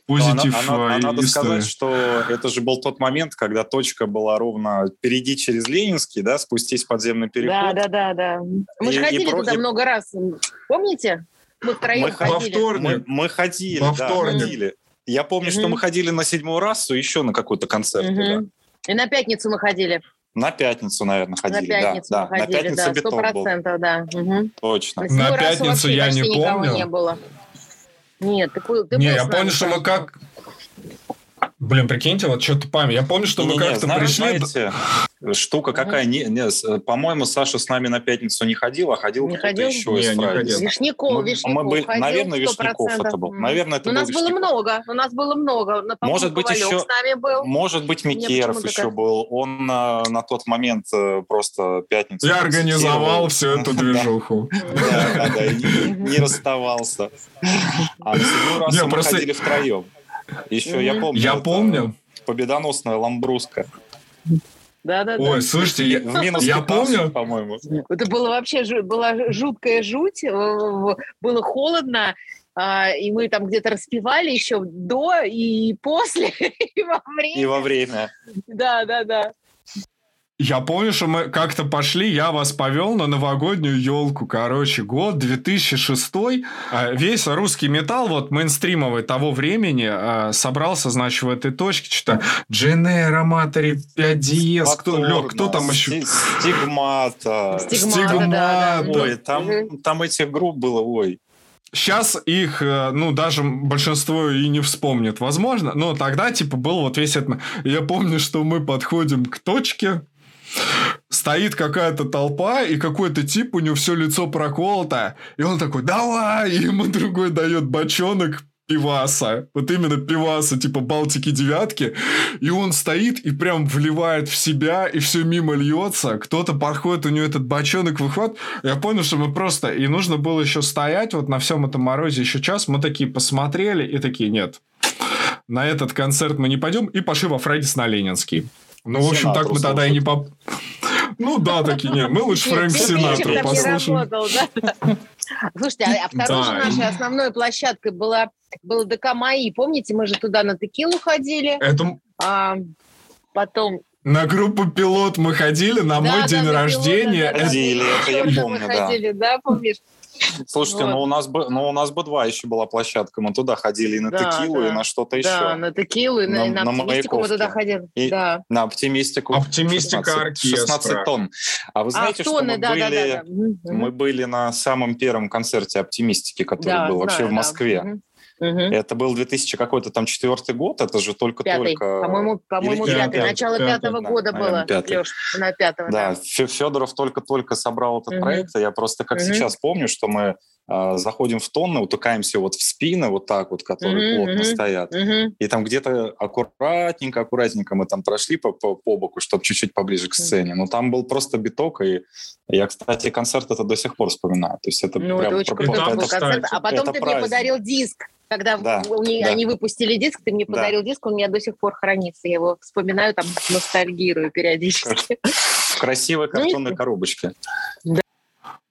позитив она- она- э, надо сказать, что это же был тот момент, когда точка была ровно «перейди через Ленинский», да, спустись в подземный Да, переход. да, да, да. Мы И- же и ходили про- туда и- много раз. Помните? Мы втроем Мы ходили. Во вторник. Мы, мы ходили, Во да, вторник. ходили. Я помню, что Мгм. мы ходили на седьмую расу еще на какой-то концерт. Мгм. туда. И на пятницу мы ходили. На пятницу, наверное, ходили. на пятницу да, мы да. ходили, на пятницу да, сто процентов, да. Мгм. Точно. На раз пятницу я не никого помню. не было. Нет, ты, ты Не, был я помню, что мы как... Блин, прикиньте, вот что-то память. Я помню, что мы Не-не-не, как-то пришли... Знаете, штука какая? Не, не, по-моему, Саша с нами на пятницу не ходил, а ходил Не кто-то еще Не, из не ходил. Вишняков, Мы- Вишняков мы были- ходил, наверное, Вишняков 100%. это был. Наверное, это у был нас было Вишняков. много, у нас было много. На- по-моему, Может быть, Ковалев еще- с нами был. Может быть, Микеров еще был. Он э, на тот момент э, просто пятницу... Я организовал всю эту *laughs* движуху. Да, да, да, не, не расставался. *laughs* А на седьмой раз Не, мы ходили втроем. Еще я помню. Я помню. Победоносная ламбруска. Да, да, да. Ой, слушайте, я, В минус я 15, помню. по-моему. Это было вообще была жуткая жуть, было холодно, а, и мы там где-то распевали еще до и после, *laughs* и во И время. во время. Да, да, да. Я помню, что мы как-то пошли, я вас повел на новогоднюю елку. Короче, год 2006. А, Весь русский металл, вот мейнстримовый того времени, а, собрался, значит, в этой точке. Что-то Дженера, Матери, 5 диез. Кто, Лёг, кто там еще? Сти- Стигмата. Стигмата, да, да. Ой, там, там этих групп было, ой. Сейчас их, э, ну, даже большинство и не вспомнит, возможно. Но тогда, типа, был вот весь этот... Я помню, что мы подходим к точке, стоит какая-то толпа, и какой-то тип, у него все лицо проколото, и он такой, давай, и ему другой дает бочонок пиваса, вот именно пиваса, типа Балтики девятки, и он стоит и прям вливает в себя, и все мимо льется, кто-то подходит, у него этот бочонок выходит, я понял, что мы просто, и нужно было еще стоять вот на всем этом морозе еще час, мы такие посмотрели и такие, нет, на этот концерт мы не пойдем, и пошли во Фреддис на Ленинский. Ну, в общем, так мы тогда и не поп... *laughs* Ну да, такие, нет, мы лучше Фрэнк Синатру послушаем. *laughs* Слушайте, а, а второй же нашей основной площадкой была, был ДК МАИ. Помните, мы же туда на текилу ходили. Это... А, потом на группу пилот мы ходили на да, мой да, день рождения. Пилота, да, ходили, это я помню, да. Ходили, да, помнишь? *laughs* Слушайте, вот. ну у нас бы, ну у нас бы два еще была площадка, мы туда ходили и на да, текилу, да. и на что-то еще. Да, на текилу, и на, на, на оптимистику мы туда ходили. И да. На оптимистику. Оптимистика 16, 16 тонн. А вы а, знаете, а, что мы, да, были, да, да, да. мы были на самом первом концерте оптимистики, который да, был вообще в Москве. Да. Угу. Это был 2000 какой-то там четвертый год, это же только-только... По-моему, по-моему пятый, пятый, начало пятый, пятого да, года было, пятый. Леш, на пятого. Да, да. Федоров только-только собрал этот угу. проект, я просто как угу. сейчас помню, что мы э, заходим в тонны, утыкаемся вот в спины, вот так вот, которые угу, плотно угу, стоят, угу. и там где-то аккуратненько, аккуратненько мы там прошли по, по, по боку, чтобы чуть-чуть поближе к сцене, но там был просто биток, и я, кстати, концерт это до сих пор вспоминаю, то есть это ну, прям... Это очень крутой был концерт, а потом ты праздник. мне подарил диск когда да, они, да. они выпустили диск, ты мне подарил да. диск, он у меня до сих пор хранится. Я его вспоминаю, там ностальгирую периодически. В красивой *laughs* ну, картонной коробочке. Да.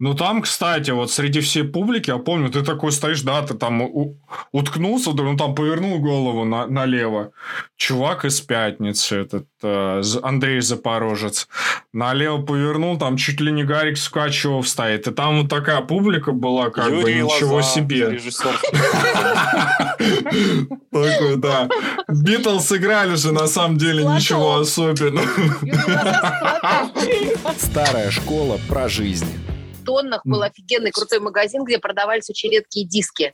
Ну, там, кстати, вот среди всей публики, я помню, ты такой стоишь, да, ты там у- уткнулся, ну, там повернул голову на- налево. Чувак из «Пятницы», этот э, Андрей Запорожец, налево повернул, там чуть ли не Гарик Скачев стоит. И там вот такая публика была, как бы, ничего себе. Такой, да. Битлз сыграли же, на самом деле, ничего особенного. Старая школа про жизнь тоннах был офигенный крутой магазин, где продавались очень редкие диски,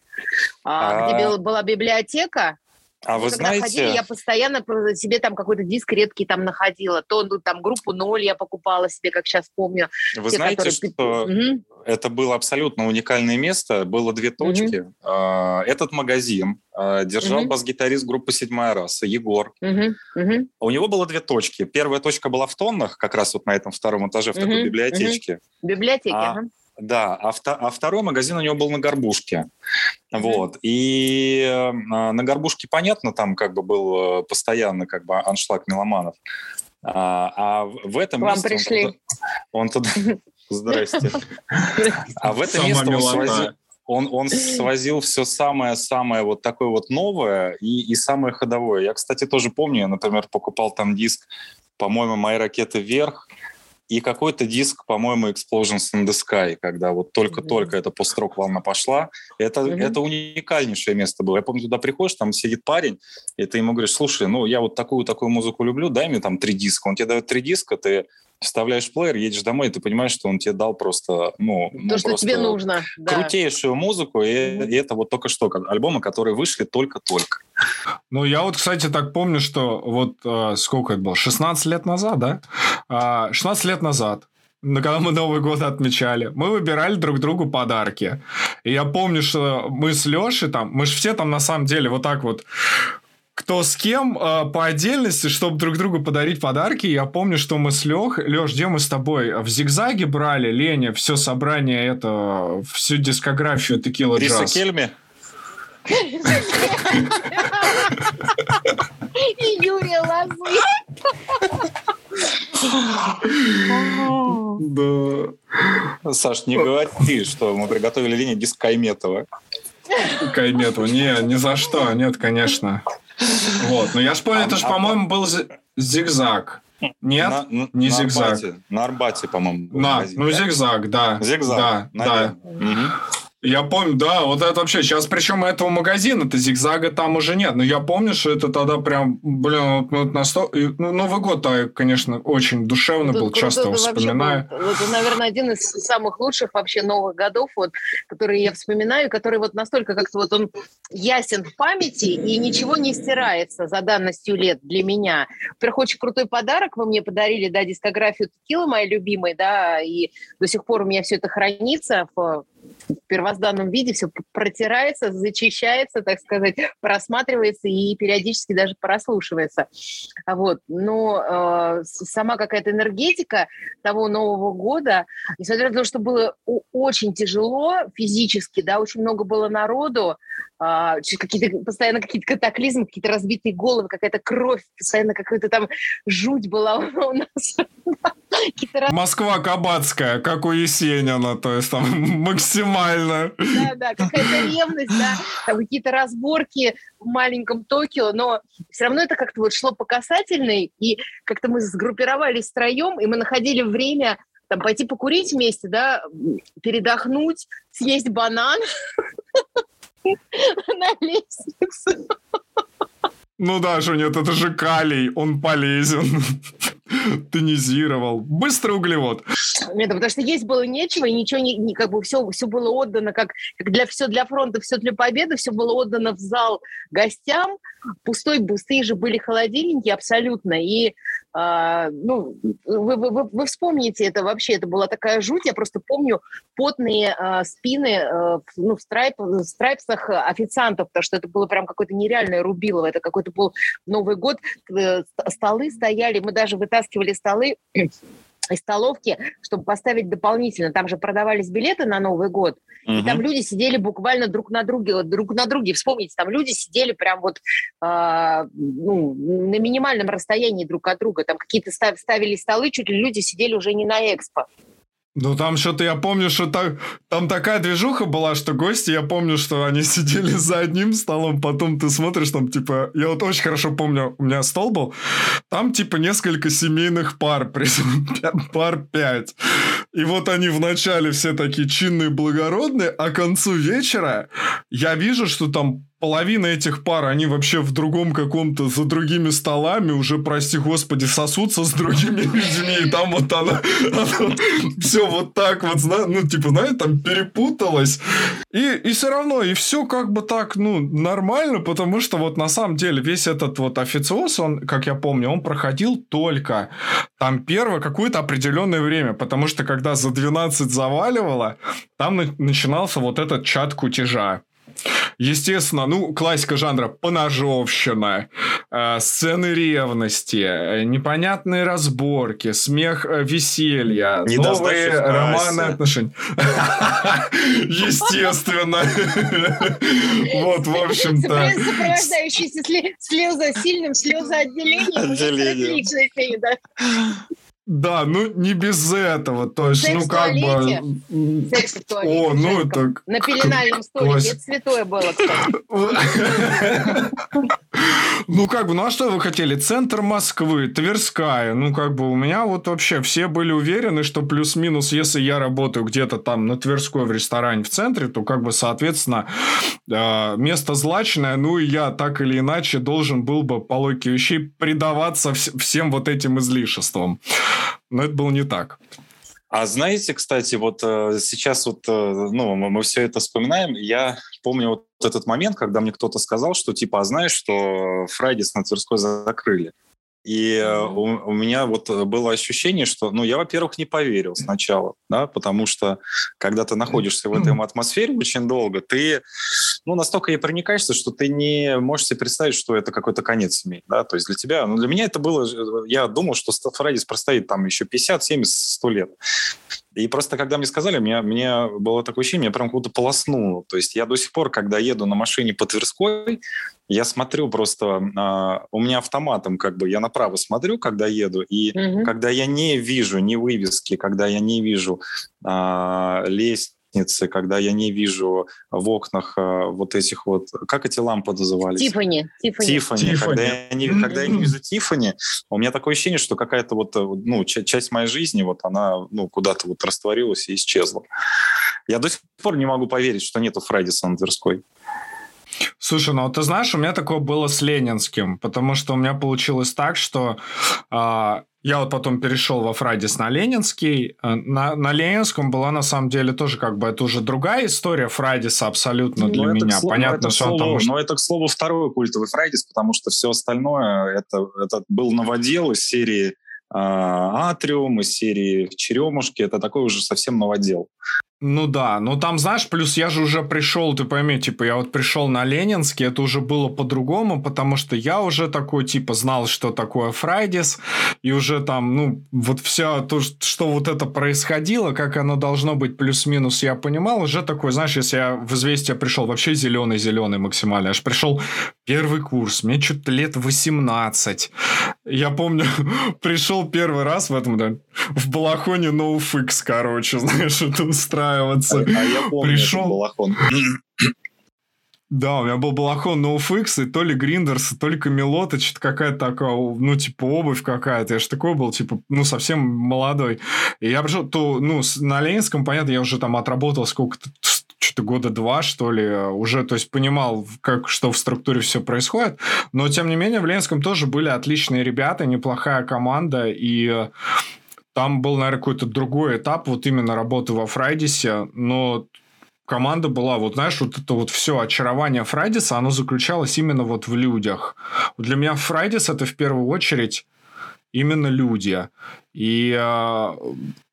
а, где была библиотека, а вы знаете... Ходили, я постоянно себе там какой-то диск редкий там находила. То ну, там группу ноль я покупала себе, как сейчас помню. Вы те, знаете, которые... что угу. это было абсолютно уникальное место. Было две точки. Угу. Этот магазин а, держал угу. бас-гитарист группы «Седьмая раса» Егор. Угу. Угу. У него было две точки. Первая точка была в тоннах, как раз вот на этом втором этаже, в угу. такой библиотечке. Угу. Библиотеке, а, ага. Да, а, вто, а второй магазин у него был на Горбушке. Mm-hmm. Вот. И э, на Горбушке, понятно, там как бы был э, постоянно как бы аншлаг меломанов. А, а в этом Вам месте... пришли. Он туда... Он туда... *laughs* Здрасте. А в этом месте он свозил, он, он свозил все самое-самое вот такое вот новое и, и самое ходовое. Я, кстати, тоже помню, я, например, покупал там диск, по-моему, «Мои ракеты вверх», и какой-то диск, по-моему, Explosions in the Sky, когда вот только-только mm-hmm. эта пост-рок волна пошла. Это, mm-hmm. это уникальнейшее место было. Я помню, туда приходишь, там сидит парень, и ты ему говоришь, слушай, ну я вот такую-такую музыку люблю, дай мне там три диска. Он тебе дает три диска, ты вставляешь плеер, едешь домой, и ты понимаешь, что он тебе дал просто, ну, то, ну, что тебе нужно, крутейшую да. музыку, и, и это вот только что альбомы, которые вышли только-только. Ну, я вот, кстати, так помню, что вот э, сколько это было, 16 лет назад, да? Э, 16 лет назад когда мы Новый год отмечали, мы выбирали друг другу подарки. И я помню, что мы с Лешей там, мы же все там на самом деле вот так вот кто с кем э, по отдельности, чтобы друг другу подарить подарки. Я помню, что мы с Лех, Леш, где мы с тобой в зигзаге брали, Леня, все собрание, это, всю дискографию Текила Джаз. Риса Кельми? И Юрия Лозы. Да. Саш, не говори, что мы приготовили Лене диск Кайметова. Кайметова. Не, ни за что. Нет, конечно. Вот, но я же понял, а, это же, а, по-моему, был зигзаг. Нет, на, не на зигзаг. Арбате, на Арбате, по-моему. На, ну зигзаг, да. Зигзаг, да, да. Угу. Я помню, да, вот это вообще, сейчас причем этого магазина, это зигзага там уже нет, но я помню, что это тогда прям, блин, вот, вот на сто... ну, Новый год, да, конечно, очень душевно Тут был, часто вспоминаю. Был, это, наверное, один из самых лучших вообще новых годов, вот, которые я вспоминаю, который вот настолько как-то вот он ясен в памяти и ничего не стирается за данностью лет для меня. Во-первых, очень крутой подарок вы мне подарили, да, дискографию Текила, моей любимой, да, и до сих пор у меня все это хранится в в первозданном виде, все протирается, зачищается, так сказать, просматривается и периодически даже прослушивается. Вот. Но э, сама какая-то энергетика того Нового года, несмотря на то, что было очень тяжело физически, да, очень много было народу, э, какие-то, постоянно какие-то катаклизмы, какие-то разбитые головы, какая-то кровь, постоянно какая-то там жуть была у нас. *laughs* Москва Кабацкая, как у Есенина, то есть там *laughs* максимально. Да, да, какая-то ревность, да, там какие-то разборки в маленьком Токио, но все равно это как-то вот шло по касательной, и как-то мы сгруппировались втроем, и мы находили время там пойти покурить вместе, да, передохнуть, съесть банан *laughs* на лестнице. Ну да, что нет, это же калий, он полезен. *laughs* Тонизировал. Быстрый углевод. Нет, потому что есть было нечего, и ничего не, не как бы все, все было отдано, как, для все для фронта, все для победы, все было отдано в зал гостям. Пустой, пустые же были холодильники абсолютно. И а, ну, вы, вы, вы вспомните это вообще, это была такая жуть. Я просто помню потные а, спины а, ну, в, страйп, в страйпсах официантов, потому что это было прям какое-то нереальное рубилово. Это какой-то был Новый год. Э, столы стояли, мы даже вытаскивали столы из столовки, чтобы поставить дополнительно. Там же продавались билеты на Новый год, угу. и там люди сидели буквально друг на друге, друг на друге. Вспомните, там люди сидели прям вот э, ну, на минимальном расстоянии друг от друга. Там какие-то ставили столы, чуть ли люди сидели уже не на экспо. Ну, там что-то, я помню, что так, там такая движуха была, что гости, я помню, что они *laughs* сидели за одним столом, потом ты смотришь, там, типа, я вот очень хорошо помню, у меня стол был, там, типа, несколько семейных пар, *laughs* пар пять. И вот они вначале все такие чинные, благородные, а к концу вечера я вижу, что там половина этих пар, они вообще в другом каком-то, за другими столами уже, прости господи, сосутся с другими *laughs* людьми, и там вот она, она все вот так вот, ну, типа, знаете, там перепуталась. И, и все равно, и все как бы так, ну, нормально, потому что вот на самом деле весь этот вот официоз, он, как я помню, он проходил только там первое какое-то определенное время, потому что когда за 12 заваливало, там начинался вот этот чат кутежа. Естественно, ну, классика жанра поножовщина, э, сцены ревности, э, непонятные разборки, смех, э, веселья, Не новые романы отношения. *laughs* Естественно. *laughs* Вот, в общем-то. Сопровождающийся слеза сильным слезоотделением. Отделением. Да, ну не без этого. То есть, Секс ну как бы... Секс в туалете. О, ну это... На пеленальном столике. Это святое было, кстати. *laughs* Ну как бы, ну а что вы хотели? Центр Москвы, Тверская. Ну как бы у меня вот вообще все были уверены, что плюс-минус, если я работаю где-то там на Тверской в ресторане в центре, то как бы, соответственно, э, место злачное, ну и я так или иначе должен был бы по логике вещей предаваться всем вот этим излишествам. Но это было не так. А знаете, кстати, вот э, сейчас вот, э, ну, мы, мы все это вспоминаем. Я помню вот этот момент, когда мне кто-то сказал, что типа, а знаешь, что Фрайдис на Тверской закрыли. И mm-hmm. у, у меня вот э, было ощущение, что, ну, я, во-первых, не поверил сначала, да, потому что когда ты находишься в этой атмосфере очень долго, ты, ну, настолько и проникаешься, что ты не можешь себе представить, что это какой-то конец имеет, да, то есть для тебя, ну, для меня это было, э, я думал, что Фрайдис простоит там еще 50, 70, 100 лет. И просто когда мне сказали, мне, мне было такое ощущение, меня прям куда-то полоснуло. То есть я до сих пор, когда еду на машине по Тверской, я смотрю просто, э, у меня автоматом как бы, я направо смотрю, когда еду, и угу. когда я не вижу ни вывески, когда я не вижу э, лестницы, лестницы, когда я не вижу в окнах э, вот этих вот... Как эти лампы назывались? Тифани. Тифани. Когда, я не, когда я не вижу Тифани, у меня такое ощущение, что какая-то вот, э, ну, часть моей жизни, вот она, ну, куда-то вот растворилась и исчезла. Я до сих пор не могу поверить, что нету Фреддиса на Тверской. Слушай, ну ты знаешь, у меня такое было с Ленинским, потому что у меня получилось так, что э, я вот потом перешел во Фрайдис на Ленинский. Э, на, на Ленинском была на самом деле тоже как бы это уже другая история Фрайдиса абсолютно для но ну, меня. Слову, Понятно, что слову, там... Но это, к слову, второй культовый Фрайдис, потому что все остальное это, это был новодел из серии э, Атриум, из серии Черемушки. Это такой уже совсем новодел. Ну да, но там, знаешь, плюс я же уже пришел, ты пойми, типа, я вот пришел на Ленинский, это уже было по-другому, потому что я уже такой, типа, знал, что такое Фрайдис, и уже там, ну, вот все то, что вот это происходило, как оно должно быть плюс-минус, я понимал, уже такой, знаешь, если я в известие пришел, вообще зеленый-зеленый максимально, же пришел первый курс, мне что-то лет 18, я помню, *laughs* пришел первый раз в этом, да, в балахоне NoFX, короче, *laughs* знаешь, это устраиваться. А, а я помню Пришел... балахон. *clears throat* Да, у меня был балахон NoFX, и то ли Гриндерс, то ли Камелота, что-то какая-то такая, ну, типа, обувь какая-то. Я же такой был, типа, ну, совсем молодой. И я пришел, то, ну, на Ленинском, понятно, я уже там отработал сколько-то, что-то года два, что ли, уже, то есть, понимал, как, что в структуре все происходит. Но, тем не менее, в Ленинском тоже были отличные ребята, неплохая команда, и там был, наверное, какой-то другой этап вот именно работы во Фрайдисе, но команда была, вот знаешь, вот это вот все очарование Фрайдиса, оно заключалось именно вот в людях. Для меня Фрайдис это в первую очередь именно люди. И э,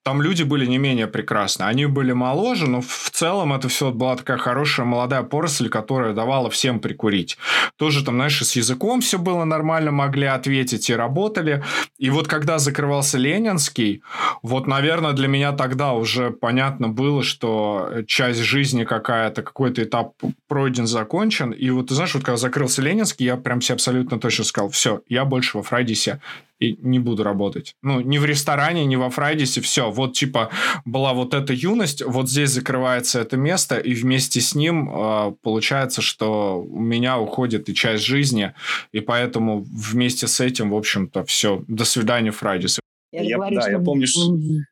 там люди были не менее прекрасны. Они были моложе, но в целом это все была такая хорошая молодая поросль, которая давала всем прикурить. Тоже там, знаешь, с языком все было нормально, могли ответить и работали. И вот когда закрывался Ленинский, вот, наверное, для меня тогда уже понятно было, что часть жизни какая-то, какой-то этап пройден, закончен. И вот, ты знаешь, вот когда закрылся Ленинский, я прям себе абсолютно точно сказал, все, я больше во Фрайдисе и не буду работать. Ну, ни в ресторане, ни во Фрайдисе, все. Вот, типа, была вот эта юность, вот здесь закрывается это место, и вместе с ним э, получается, что у меня уходит и часть жизни, и поэтому вместе с этим, в общем-то, все. До свидания, Фрайдис. Я, я, говорю, да, что... я помню,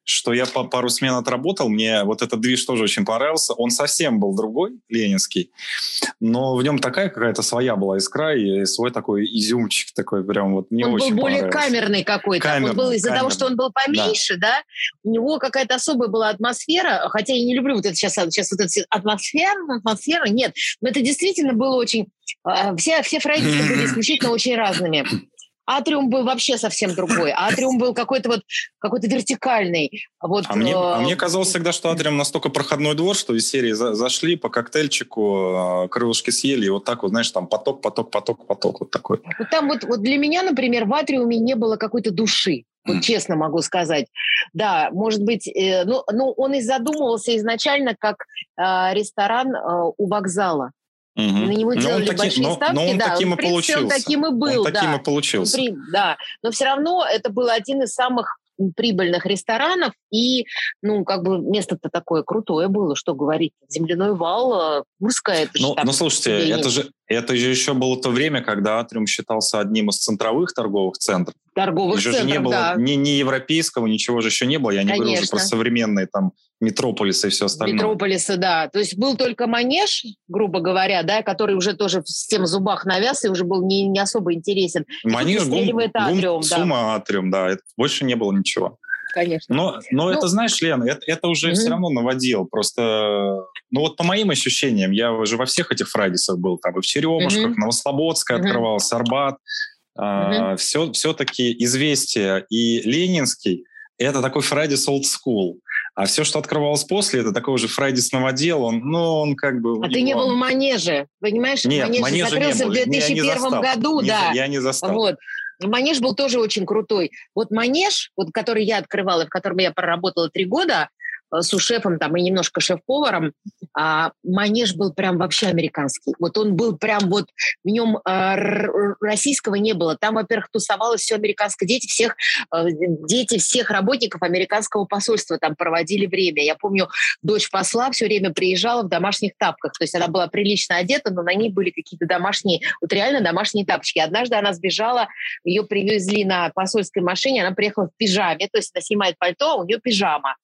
что я по пару смен отработал, мне вот этот движ тоже очень понравился. Он совсем был другой, ленинский, но в нем такая какая-то своя была искра и свой такой изюмчик такой прям вот он очень был более камерный какой-то. Камерный, он был из-за камерный. того, что он был поменьше, да. да, у него какая-то особая была атмосфера, хотя я не люблю вот это сейчас, сейчас вот эта атмосфера, атмосфера, нет, но это действительно было очень... А, все, все фрейдисты были *laughs* исключительно очень разными. Атриум был вообще совсем *laughs* другой. Атриум был какой-то вот какой-то вертикальный. Вот, а, мне, а мне казалось всегда, что Атриум настолько проходной двор, что из серии за, зашли по коктейльчику, крылышки съели, и вот так вот, знаешь, там поток, поток, поток, поток вот такой. Вот там вот, вот для меня, например, в Атриуме не было какой-то души. Вот честно могу сказать. Да, может быть, э, ну, ну, он и задумывался изначально как э, ресторан э, у вокзала. Угу. На него делали таки, большие но, ставки. Но он да, таким он, и получился. Он таким и был. Он да. таким и получился. При, да, но все равно это был один из самых прибыльных ресторанов, и, ну, как бы место-то такое крутое было, что говорить. Земляной вал, э, Курская, это ну, же Ну, слушайте, это же, это же еще было то время, когда Атриум считался одним из центровых торговых центров. Торговых еще центров, же не было да. ни, ни европейского, ничего же еще не было. Я не Конечно. говорю уже про современные там метрополисы и все остальное. Метрополисы, да. То есть был только манеж, грубо говоря, да, который уже тоже в тем зубах навяз и уже был не, не особо интересен. Манеж, гум, гум, атриум, да. сумма атриум, да. Это, больше не было ничего. Конечно. Но, но ну, это, знаешь, Лена, это, это уже mm-hmm. все равно наводил. Просто, ну вот по моим ощущениям, я уже во всех этих Фрайдисах был. Там и в Черемушках, mm-hmm. Новослободская mm-hmm. открывался, Арбат. Mm-hmm. А, все, все-таки «Известия» и «Ленинский» — это такой Фрайдис old school. А все, что открывалось после, это такой уже Фрайдис новодел, он, ну, он как бы... А ты не был в Манеже, понимаешь? Нет, Манеж Манежа закрылся не в 2001 году, не, да. Я не застал. Вот. Манеж был тоже очень крутой. Вот Манеж, вот, который я открывала, в котором я проработала три года, сушефом там и немножко шеф-поваром, а манеж был прям вообще американский. Вот он был прям вот, в нем а, российского не было. Там, во-первых, тусовалось все американское. Дети всех, а, дети всех работников американского посольства там проводили время. Я помню, дочь посла все время приезжала в домашних тапках. То есть она была прилично одета, но на ней были какие-то домашние, вот реально домашние тапочки. Однажды она сбежала, ее привезли на посольской машине, она приехала в пижаме, то есть она снимает пальто, а у нее пижама.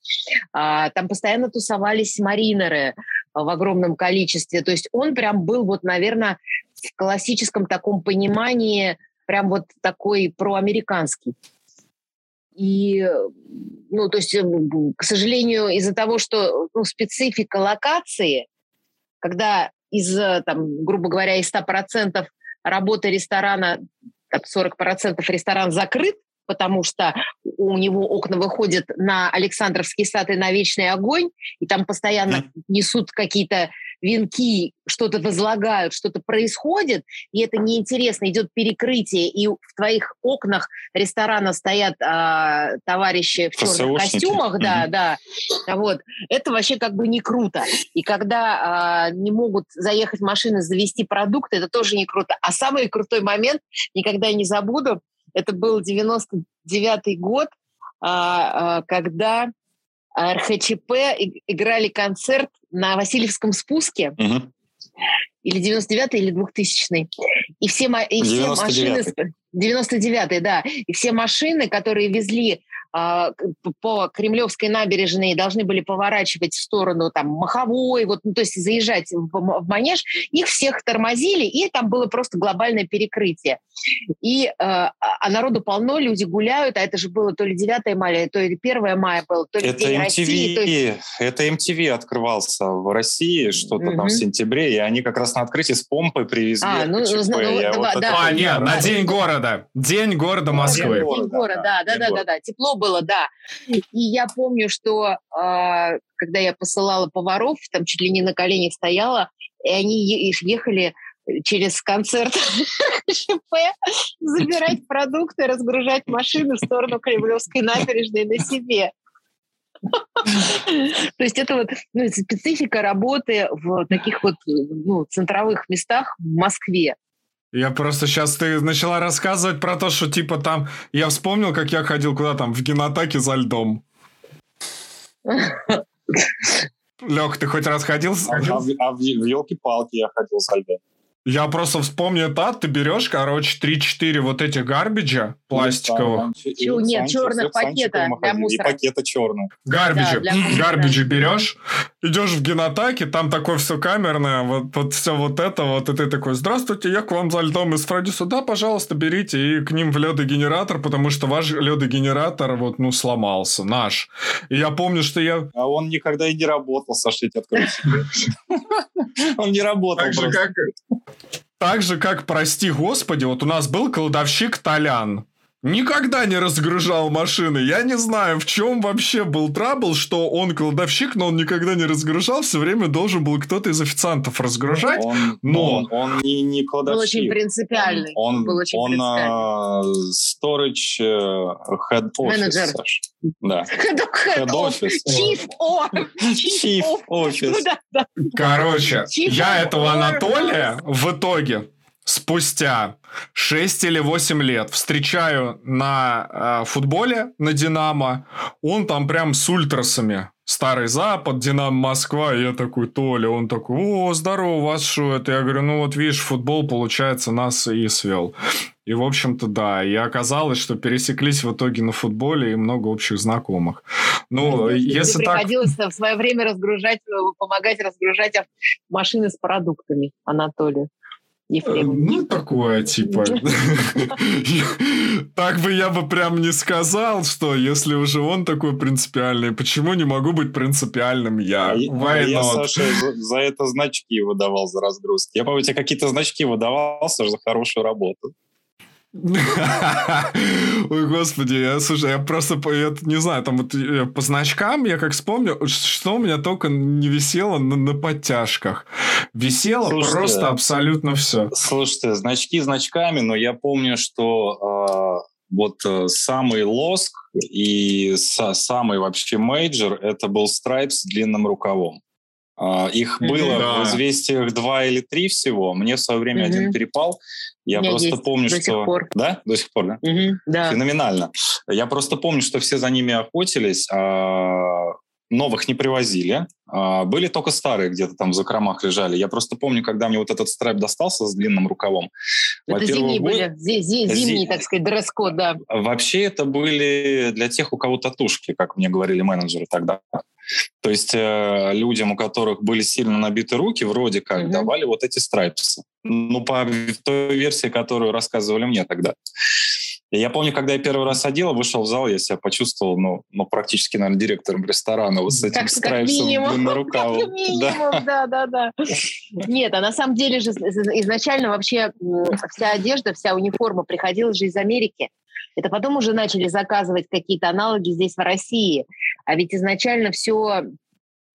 А, там постоянно тусовались маринеры в огромном количестве. То есть он прям был вот, наверное, в классическом таком понимании прям вот такой проамериканский. И, ну, то есть, к сожалению, из-за того, что ну, специфика локации, когда из, там, грубо говоря, из 100% работы ресторана, так, 40% ресторан закрыт, потому что у него окна выходят на Александровский сад и на Вечный огонь, и там постоянно mm. несут какие-то венки, что-то возлагают, что-то происходит, и это неинтересно, идет перекрытие, и в твоих окнах ресторана стоят а, товарищи в черных костюмах, mm-hmm. да, да, вот, это вообще как бы не круто. И когда а, не могут заехать машины, завести продукты, это тоже не круто. А самый крутой момент, никогда не забуду, это был 99-й год, а, а, когда РХЧП играли концерт на Васильевском спуске. Угу. Или 99-й, или 2000-й. И все, и все машины... 99-й, да. И все машины, которые везли по Кремлевской набережной должны были поворачивать в сторону там Маховой, вот, ну, то есть заезжать в, в Манеж, их всех тормозили, и там было просто глобальное перекрытие. И, э, а народу полно, люди гуляют, а это же было то ли 9 мая, то ли 1 мая было, то ли это День MTV, России. То есть... Это MTV открывался в России что-то mm-hmm. там в сентябре, и они как раз на открытии с помпой привезли. А, ну, ну, ну, вот да, а, нет, на День города. День города Москвы. День города, да, да, да, да, да. Тепло было, да. И я помню, что э, когда я посылала поваров, там чуть ли не на коленях стояла, и они ехали через концерт *laughs* ШП забирать продукты, разгружать машины в сторону Кремлевской набережной на себе. *laughs* То есть это вот ну, специфика работы в таких вот ну, центровых местах в Москве. Я просто сейчас ты начала рассказывать про то, что типа там... Я вспомнил, как я ходил куда там, в генатаке за льдом. *laughs* Лех, ты хоть раз ходил? А, а, а в, в елки-палки я ходил за льдом. Я просто вспомню так, ты берешь, короче, 3-4 вот этих гарбиджа пластиковых. Чу, нет, черных пакета для мусора. И пакета черных. Гарбиджи. Да, гарбиджи берешь, идешь в генатаке, там такое все камерное, вот, вот все вот это, вот, и ты такой, здравствуйте, я к вам за льдом из Фреддиса. Да, пожалуйста, берите, и к ним в ледогенератор, потому что ваш ледогенератор вот, ну, сломался, наш. И я помню, что я... А он никогда и не работал, Саша, я тебе *laughs* Он не работал Так же, как... Так же, как, прости господи, вот у нас был кладовщик Толян. Никогда не разгружал машины. Я не знаю, в чем вообще был трабл, что он кладовщик, но он никогда не разгружал. Все время должен был кто-то из официантов разгружать. Он, но он, он не, не кладовщик. Был очень принципиальный. Он, был очень он uh, storage uh, head office. Менеджер. Да. *laughs* Head, office. Chief, Chief office. *laughs* Короче, я этого Анатолия в итоге спустя 6 или 8 лет встречаю на э, футболе на Динамо. Он там прям с ультрасами. Старый Запад, Динамо Москва. И я такой, Толя, он такой, о, здорово, у вас что это? Я говорю, ну вот видишь, футбол, получается, нас и свел. И, в общем-то, да. И оказалось, что пересеклись в итоге на футболе и много общих знакомых. Ну, ну если так... приходилось в свое время разгружать, помогать разгружать машины с продуктами, Анатолию. Ефремович? Ну, такое, типа. *laughs* Так бы я бы прям не сказал, что если уже он такой принципиальный, почему не могу быть принципиальным я? А я, Саша, за это значки выдавал за разгрузки. Я помню, тебе какие-то значки выдавал, Саша, за хорошую работу. *laughs* Ой, господи, я, слушай, я просто, я не знаю, там вот э, по значкам я как вспомню, что у меня только не висело на, на подтяжках. Висело слушайте, просто абсолютно все. Слушайте, значки значками, но я помню, что э, вот э, самый лоск и са, самый вообще major это был stripe с длинным рукавом. Э, их было да. в известиях два или три всего. Мне в свое время mm-hmm. один перепал. Я просто помню, до что... пор. Да? До сих пор, да? Угу, да? Феноменально. Я просто помню, что все за ними охотились, а новых не привозили. А были только старые где-то там в закромах лежали. Я просто помню, когда мне вот этот страйп достался с длинным рукавом. Это зимние год... были, зимние, Зи... так сказать, дресс-код, да. Вообще это были для тех, у кого татушки, как мне говорили менеджеры тогда. То есть э, людям, у которых были сильно набиты руки, вроде как, угу. давали вот эти страйпсы. Ну, по той версии, которую рассказывали мне тогда. Я помню, когда я первый раз одел, вышел в зал, я себя почувствовал, ну, ну практически, наверное, директором ресторана, вот с этим Как, как страйпсом минимум, на *laughs* как рукаву. минимум, да, да, да. Нет, а на самом деле же изначально вообще вся одежда, вся униформа приходила же из Америки. Это потом уже начали заказывать какие-то аналоги здесь, в России. А ведь изначально все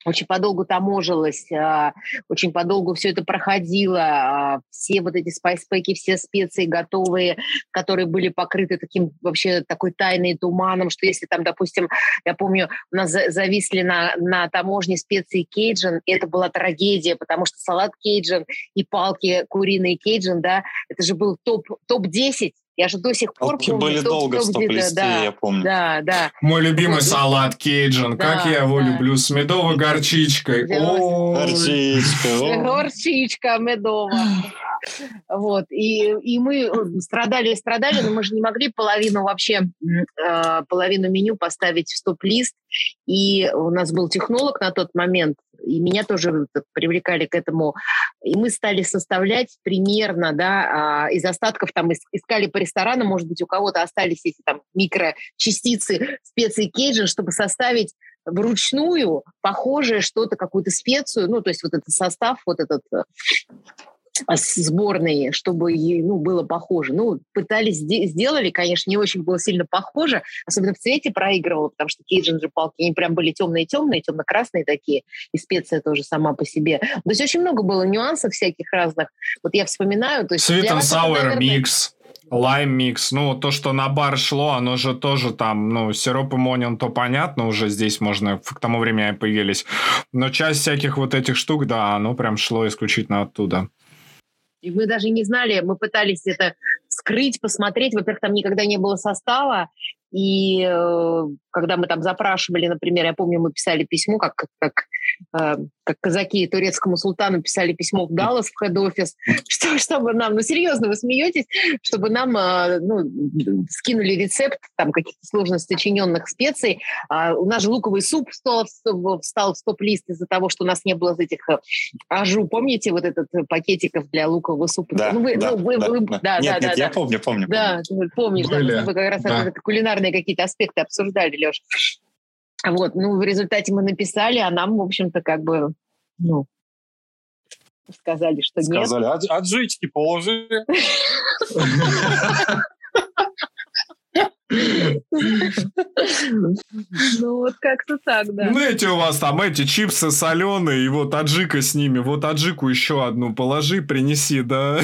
очень подолгу таможилось, а, очень подолгу все это проходило, а, все вот эти spice pack и, все специи готовые, которые были покрыты таким вообще такой тайной туманом, что если там, допустим, я помню, у нас за- зависли на, на таможне специи Cajun, это была трагедия, потому что салат Cajun и палки куриные Cajun, да, это же был топ, топ-10 я же до сих пор Палки помню. были топ- долго в топ- стоп-листе, да, я помню. Да, да. Мой любимый Вот. салат Cajun. Как Да, я его да. люблю. С медовой горчичкой. Горчичка. Горчичка медовая. Вот. И, и мы э, страдали, страдали, но мы же не могли половину вообще, э, половину меню поставить в стоп-лист. И у нас был технолог на тот момент, и меня тоже привлекали к этому. И мы стали составлять примерно, да, а, из остатков там ис- искали по ресторанам, может быть, у кого-то остались эти там микрочастицы специй кейджин, чтобы составить вручную похожее что-то, какую-то специю, ну, то есть вот этот состав, вот этот э, сборной, чтобы ей, ну, было похоже. Ну, пытались, сде- сделали, конечно, не очень было сильно похоже, особенно в цвете проигрывало, потому что кейджин же палки, они прям были темные-темные, темно-красные такие, и специя тоже сама по себе. То есть очень много было нюансов всяких разных. Вот я вспоминаю, то есть... Sweet and sour микс. Лайм микс. Ну, то, что на бар шло, оно же тоже там, ну, сироп и монин, то понятно, уже здесь можно, к тому времени появились. Но часть всяких вот этих штук, да, оно прям шло исключительно оттуда. И мы даже не знали, мы пытались это скрыть, посмотреть. Во-первых, там никогда не было состава. И э, когда мы там запрашивали, например, я помню, мы писали письмо, как, как, как, э, как казаки турецкому султану писали письмо в Даллас, в хед-офис, *laughs* что, чтобы нам, ну серьезно, вы смеетесь, чтобы нам э, ну, скинули рецепт там каких-то сложно сочиненных специй. А у нас же луковый суп встал, встал в стоп-лист из-за того, что у нас не было этих э, ажу. Помните вот этот э, пакетиков для лукового супа? Да, ну, вы, да, ну, вы- да, вы- да. да, Нет, да, нет, да, я да. помню, помню. Да, помнишь, да, Были, тобой как раз да. это кулинарные какие-то аспекты обсуждали, Леш. Вот, ну, в результате мы написали, а нам, в общем-то, как бы, ну, сказали, что нет. Сказали, «Адж- аджички положи. *laughs* Ну, вот как-то так, да. Ну, эти у вас там, эти чипсы соленые, и вот аджика с ними. Вот аджику еще одну положи, принеси, да.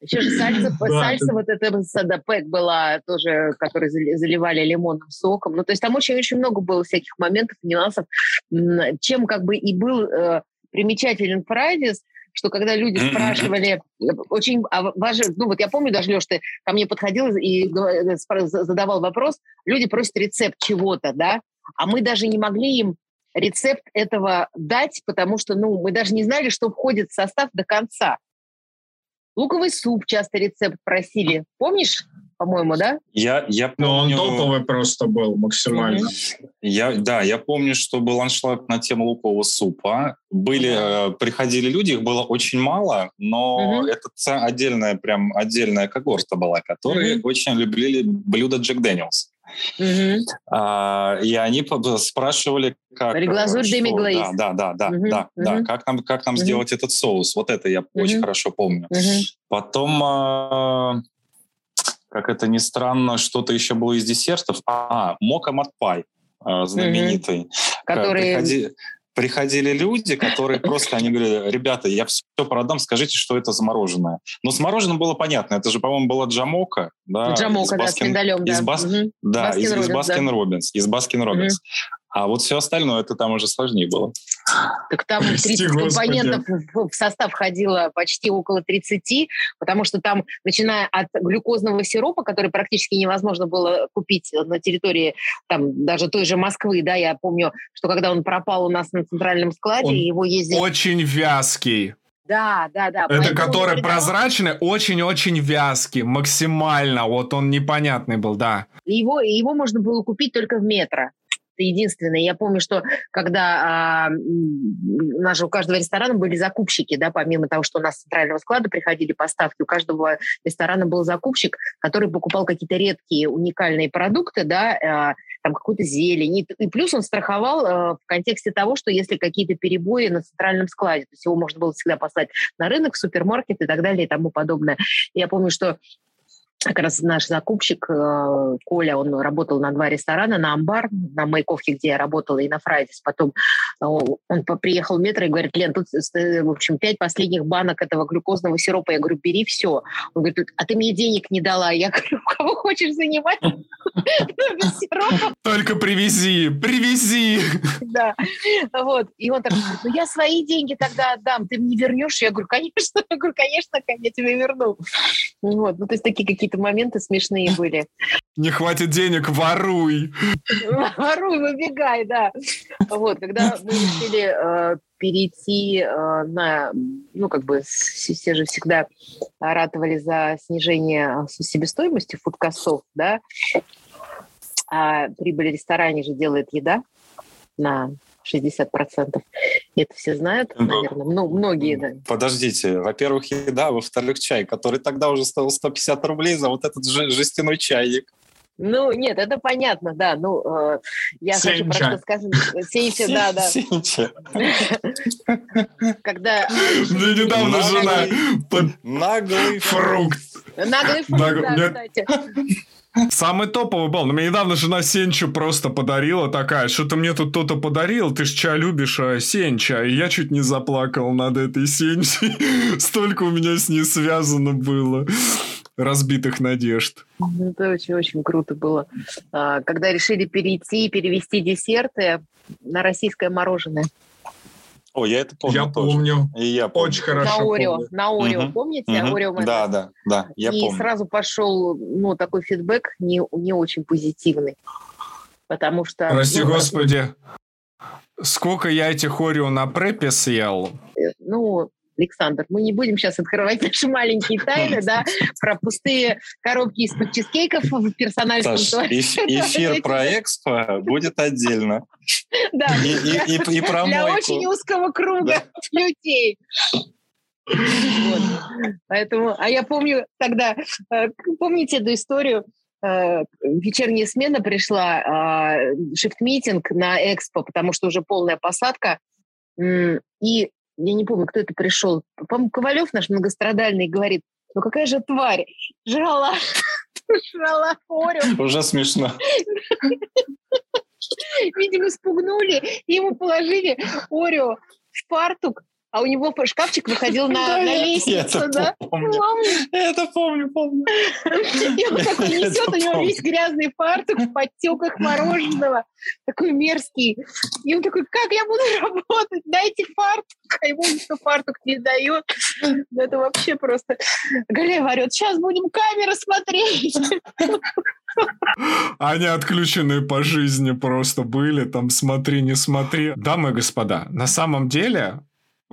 Еще же сальса, *laughs* Да, сальса вот эта садапек была тоже, которую зали- заливали лимонным соком. Ну, то есть там очень-очень много было всяких моментов, нюансов. Чем как бы и был э, примечателен Фрайдис, что когда люди спрашивали, э, очень а важно, ну вот я помню даже, Леш, ты ко мне подходил и э, задавал вопрос, люди просят рецепт чего-то, да, а мы даже не могли им рецепт этого дать, потому что, ну, мы даже не знали, что входит в состав до конца. Луковый суп часто рецепт просили. Помнишь, по-моему, да? Я, я Ну, он помню... топовый просто был максимально. Я, да, я помню, что был аншлаг на тему лукового супа. Были, э, приходили люди, их было очень мало, но Мгм. это отдельная, прям отдельная когорта была, которые Мгм. очень любили блюдо Джек Дэниелс. А, и они спрашивали, как... Реглазурь э, что- demi-glaze. Да, да, да, да, Мгм, да, да. мгм. Как нам, как нам Мгм. сделать этот соус? Вот это я очень Мгм. хорошо помню. Мгм. Потом, а, как это ни странно, что-то еще было из десертов. А, Mocha Mud Pie а, знаменитый. Которые... Приходи- приходили люди, которые просто, они говорили, ребята, я все продам, скажите, что это за мороженое. Но с мороженым было понятно, это же, по-моему, была Jamoca. Да, Jamoca, из да, с Баскин- миндалем, да. из Бас- Мгм. Да, из, из Баскин-Роббинс, да. Баскин Робинс. Из Баскин Робинс. А вот все остальное, это там уже сложнее было. Так там *laughs* Прости, 30 Господи. компонентов в состав входило почти около 30, потому что там, начиная от глюкозного сиропа, который практически невозможно было купить на территории там даже той же Москвы, да, я помню, что когда он пропал у нас на центральном складе, Он его ездили... Очень вязкий. Да, да, да. Это поэтому который он придавал- прозрачный, очень-очень вязкий, максимально. Вот он непонятный был, да. Его, его можно было купить только в метро. Это единственное. Я помню, что когда а, у каждого ресторана были закупщики, да, помимо того, что у нас с центрального склада приходили поставки, у каждого ресторана был закупщик, который покупал какие-то редкие уникальные продукты, да, а, там какую-то зелень. И, и плюс он страховал а, в контексте того, что если какие-то перебои на центральном складе, то есть его можно было всегда послать на рынок, в супермаркет и так далее и тому подобное. Я помню, что как раз наш закупщик э, Коля, он работал на два ресторана, на Амбар, на Маяковке, где я работала, и на Фрайдис. Потом э, он приехал в метро и говорит, Лен, тут, э, в общем, пять последних банок этого глюкозного сиропа. Я говорю, бери все. Он говорит, а ты мне денег не дала. Я говорю, кого хочешь занимать? *laughs* Сиропа. Только привези, привези. Да, вот. И он так, ну я свои деньги тогда отдам, ты мне вернешь? Я говорю, конечно, я говорю, конечно, я тебе верну. Вот, ну то есть такие какие-то какие-то моменты смешные были. Не хватит денег, воруй! Воруй, выбегай, да. Вот, когда мы решили э, перейти э, на, ну, как бы все же всегда ратовали за снижение себестоимости фудкостов, да, а прибыль ресторане же делает еда на 60%. И это все знают, ну, наверное, ну, многие, да. Подождите, во-первых, еда, во-вторых, чай, который тогда уже стоил 150 рублей за вот этот жестяной чайник. Ну, нет, это понятно, да. Ну, э, я Сенча. хочу просто сказать... Сенча, да, да. Сенча. Когда... Мне недавно жена... Наглый фрукт. Наглый фрукт, да, кстати. Самый топовый был. Мне недавно жена Сенчу просто подарила такая, что ты мне тут кто-то подарил, ты ж чай любишь, а Сенча. И я чуть не заплакал над этой Сенчей. *laughs* Столько у меня с ней связано было разбитых надежд. Ну, это очень-очень круто было. А, когда решили перейти, перевести десерты на российское мороженое. О, я это помню. Я тоже. помню. И я помню. Очень хорошо. На Орео. Помню. На Орео, угу. помните? Угу. Орео да, да, да. Я и помню. сразу пошел ну, такой фидбэк не, не очень позитивный. Потому что... Прости, ну, господи. *laughs* Сколько я этих Орео на препе съел? Э, ну, Александр, мы не будем сейчас открывать наши маленькие тайны, да, *laughs* про пустые коробки из-под чизкейков в персональном Саш, эфир *laughs* про экспо будет отдельно. Да, и, и, и, и про для очень узкого круга да. людей. Вот. Поэтому, а я помню тогда, э, помните эту историю, э, вечерняя смена пришла, шифт-митинг на экспо, потому что уже полная посадка, и я не помню, кто это пришел, по-моему, Ковалев наш многострадальный говорит, ну какая же тварь, жрала, *laughs* жрала Орел. Уже смешно. Видимо, спугнули, и ему положили Орео в фартук, а у него шкафчик выходил на, на лестницу, да? Помню. Это помню, помню. *laughs* И он такой несет, у него весь грязный фартук в подтеках мороженого, такой мерзкий. И он такой, как я буду *laughs* работать? Дайте фартук. А ему никто фартук не дает. Ну, это вообще просто... Галя орет, сейчас будем камеры смотреть. *laughs* Они отключены по жизни просто были, там смотри, не смотри. Дамы и господа, на самом деле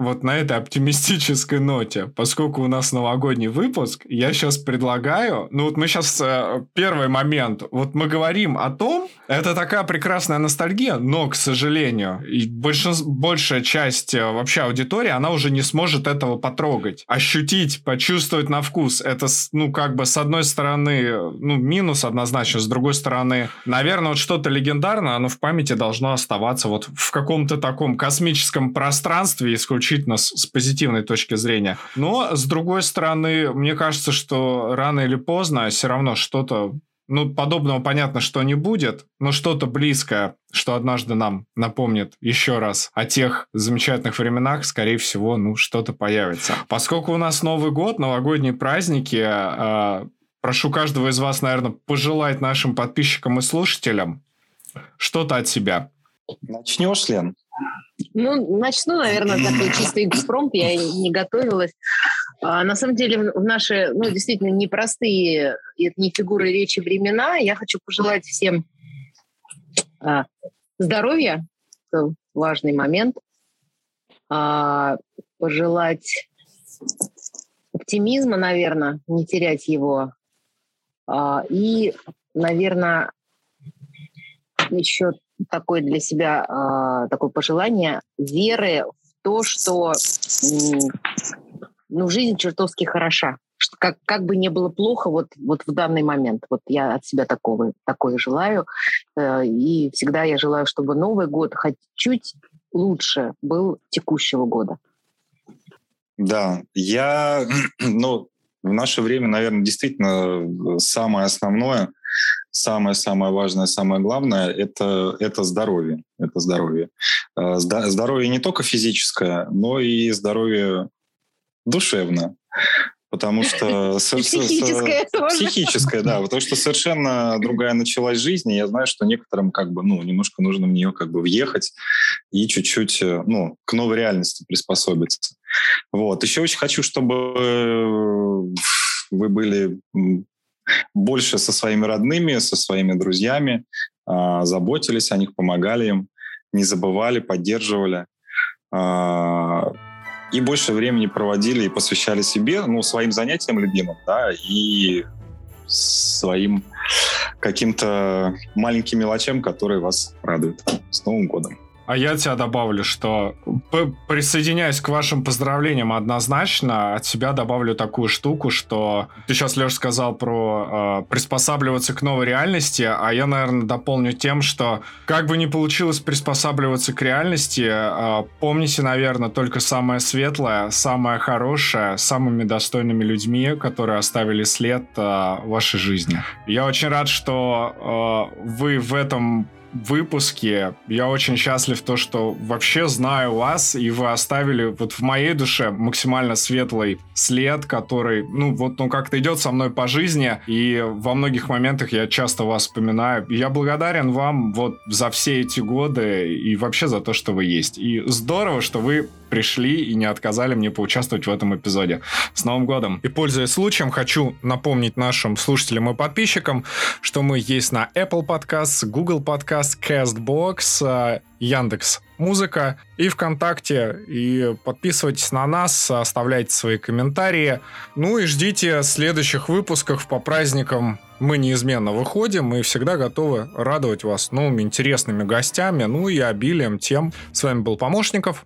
вот на этой оптимистической ноте, поскольку у нас новогодний выпуск, я сейчас предлагаю, ну вот мы сейчас э, первый момент, вот мы говорим о том, это такая прекрасная ностальгия, но, к сожалению, большая часть э, вообще аудитории, она уже не сможет этого потрогать. Ощутить, почувствовать на вкус, это, ну, как бы, с одной стороны, ну, минус однозначно, с другой стороны, наверное, вот что-то легендарное, оно в памяти должно оставаться вот в каком-то таком космическом пространстве, исключительно исключительно с, с позитивной точки зрения. Но, с другой стороны, мне кажется, что рано или поздно все равно что-то ну, подобного понятно, что не будет, но что-то близкое, что однажды нам напомнит еще раз о тех замечательных временах, скорее всего, ну, что-то появится. Поскольку у нас Новый год, новогодние праздники, э, прошу каждого из вас, наверное, пожелать нашим подписчикам и слушателям что-то от себя. Начнешь, Лен? Ну, начну, наверное, такой чистый экспромт. Я не готовилась. А, на самом деле, в наши, ну, действительно, непростые, это не фигуры речи времена, я хочу пожелать всем а, здоровья, это важный момент, а, пожелать оптимизма, наверное, не терять его, а, и, наверное, еще такое для себя э, такое пожелание веры в то, что э, ну, жизнь чертовски хороша. Как, как бы не было плохо вот, вот в данный момент. Вот я от себя такого, такое желаю. Э, и всегда я желаю, чтобы Новый год хоть чуть лучше был текущего года. Да, я, *clears throat* ну, в наше время, наверное, действительно самое основное, самое-самое важное, самое главное это, это здоровье. Это здоровье. Э, здоровье не только физическое, но и здоровье душевное потому что... *laughs* Психическое тоже. Психическое, да, потому что совершенно другая началась жизнь, и я знаю, что некоторым как бы, ну, немножко нужно в нее как бы въехать и чуть-чуть, э, ну, к новой реальности приспособиться. Вот. Еще очень хочу, чтобы э, вы были больше со своими родными, со своими друзьями, а, заботились о них, помогали им, не забывали, поддерживали а, и больше времени проводили и посвящали себе, ну, своим занятиям любимым, да, и своим каким-то маленьким мелочам, которые вас радуют. С Новым годом! А я тебя добавлю, что присоединяюсь к вашим поздравлениям однозначно. От себя добавлю такую штуку, что ты сейчас, Леш, сказал про э, приспосабливаться к новой реальности, а я, наверное, дополню тем, что как бы ни получилось приспосабливаться к реальности, э, помните, наверное, только самое светлое, самое хорошее, самыми достойными людьми, которые оставили след э, в вашей жизни. Я очень рад, что э, вы в этом выпуске. Я очень счастлив то, что вообще знаю вас, и вы оставили вот в моей душе максимально светлый след, который, ну, вот он как-то идет со мной по жизни, и во многих моментах я часто вас вспоминаю. Я благодарен вам вот за все эти годы и вообще за то, что вы есть. И здорово, что вы пришли и не отказали мне поучаствовать в этом эпизоде. С Новым годом! И пользуясь случаем, хочу напомнить нашим слушателям и подписчикам, что мы есть на Apple Podcasts, Google Podcasts, CastBox, Яндекс Музыка и ВКонтакте. И подписывайтесь на нас, оставляйте свои комментарии. Ну и ждите следующих выпусков по праздникам. Мы неизменно выходим мы всегда готовы радовать вас новыми интересными гостями, ну и обилием тем. С вами был Помощников,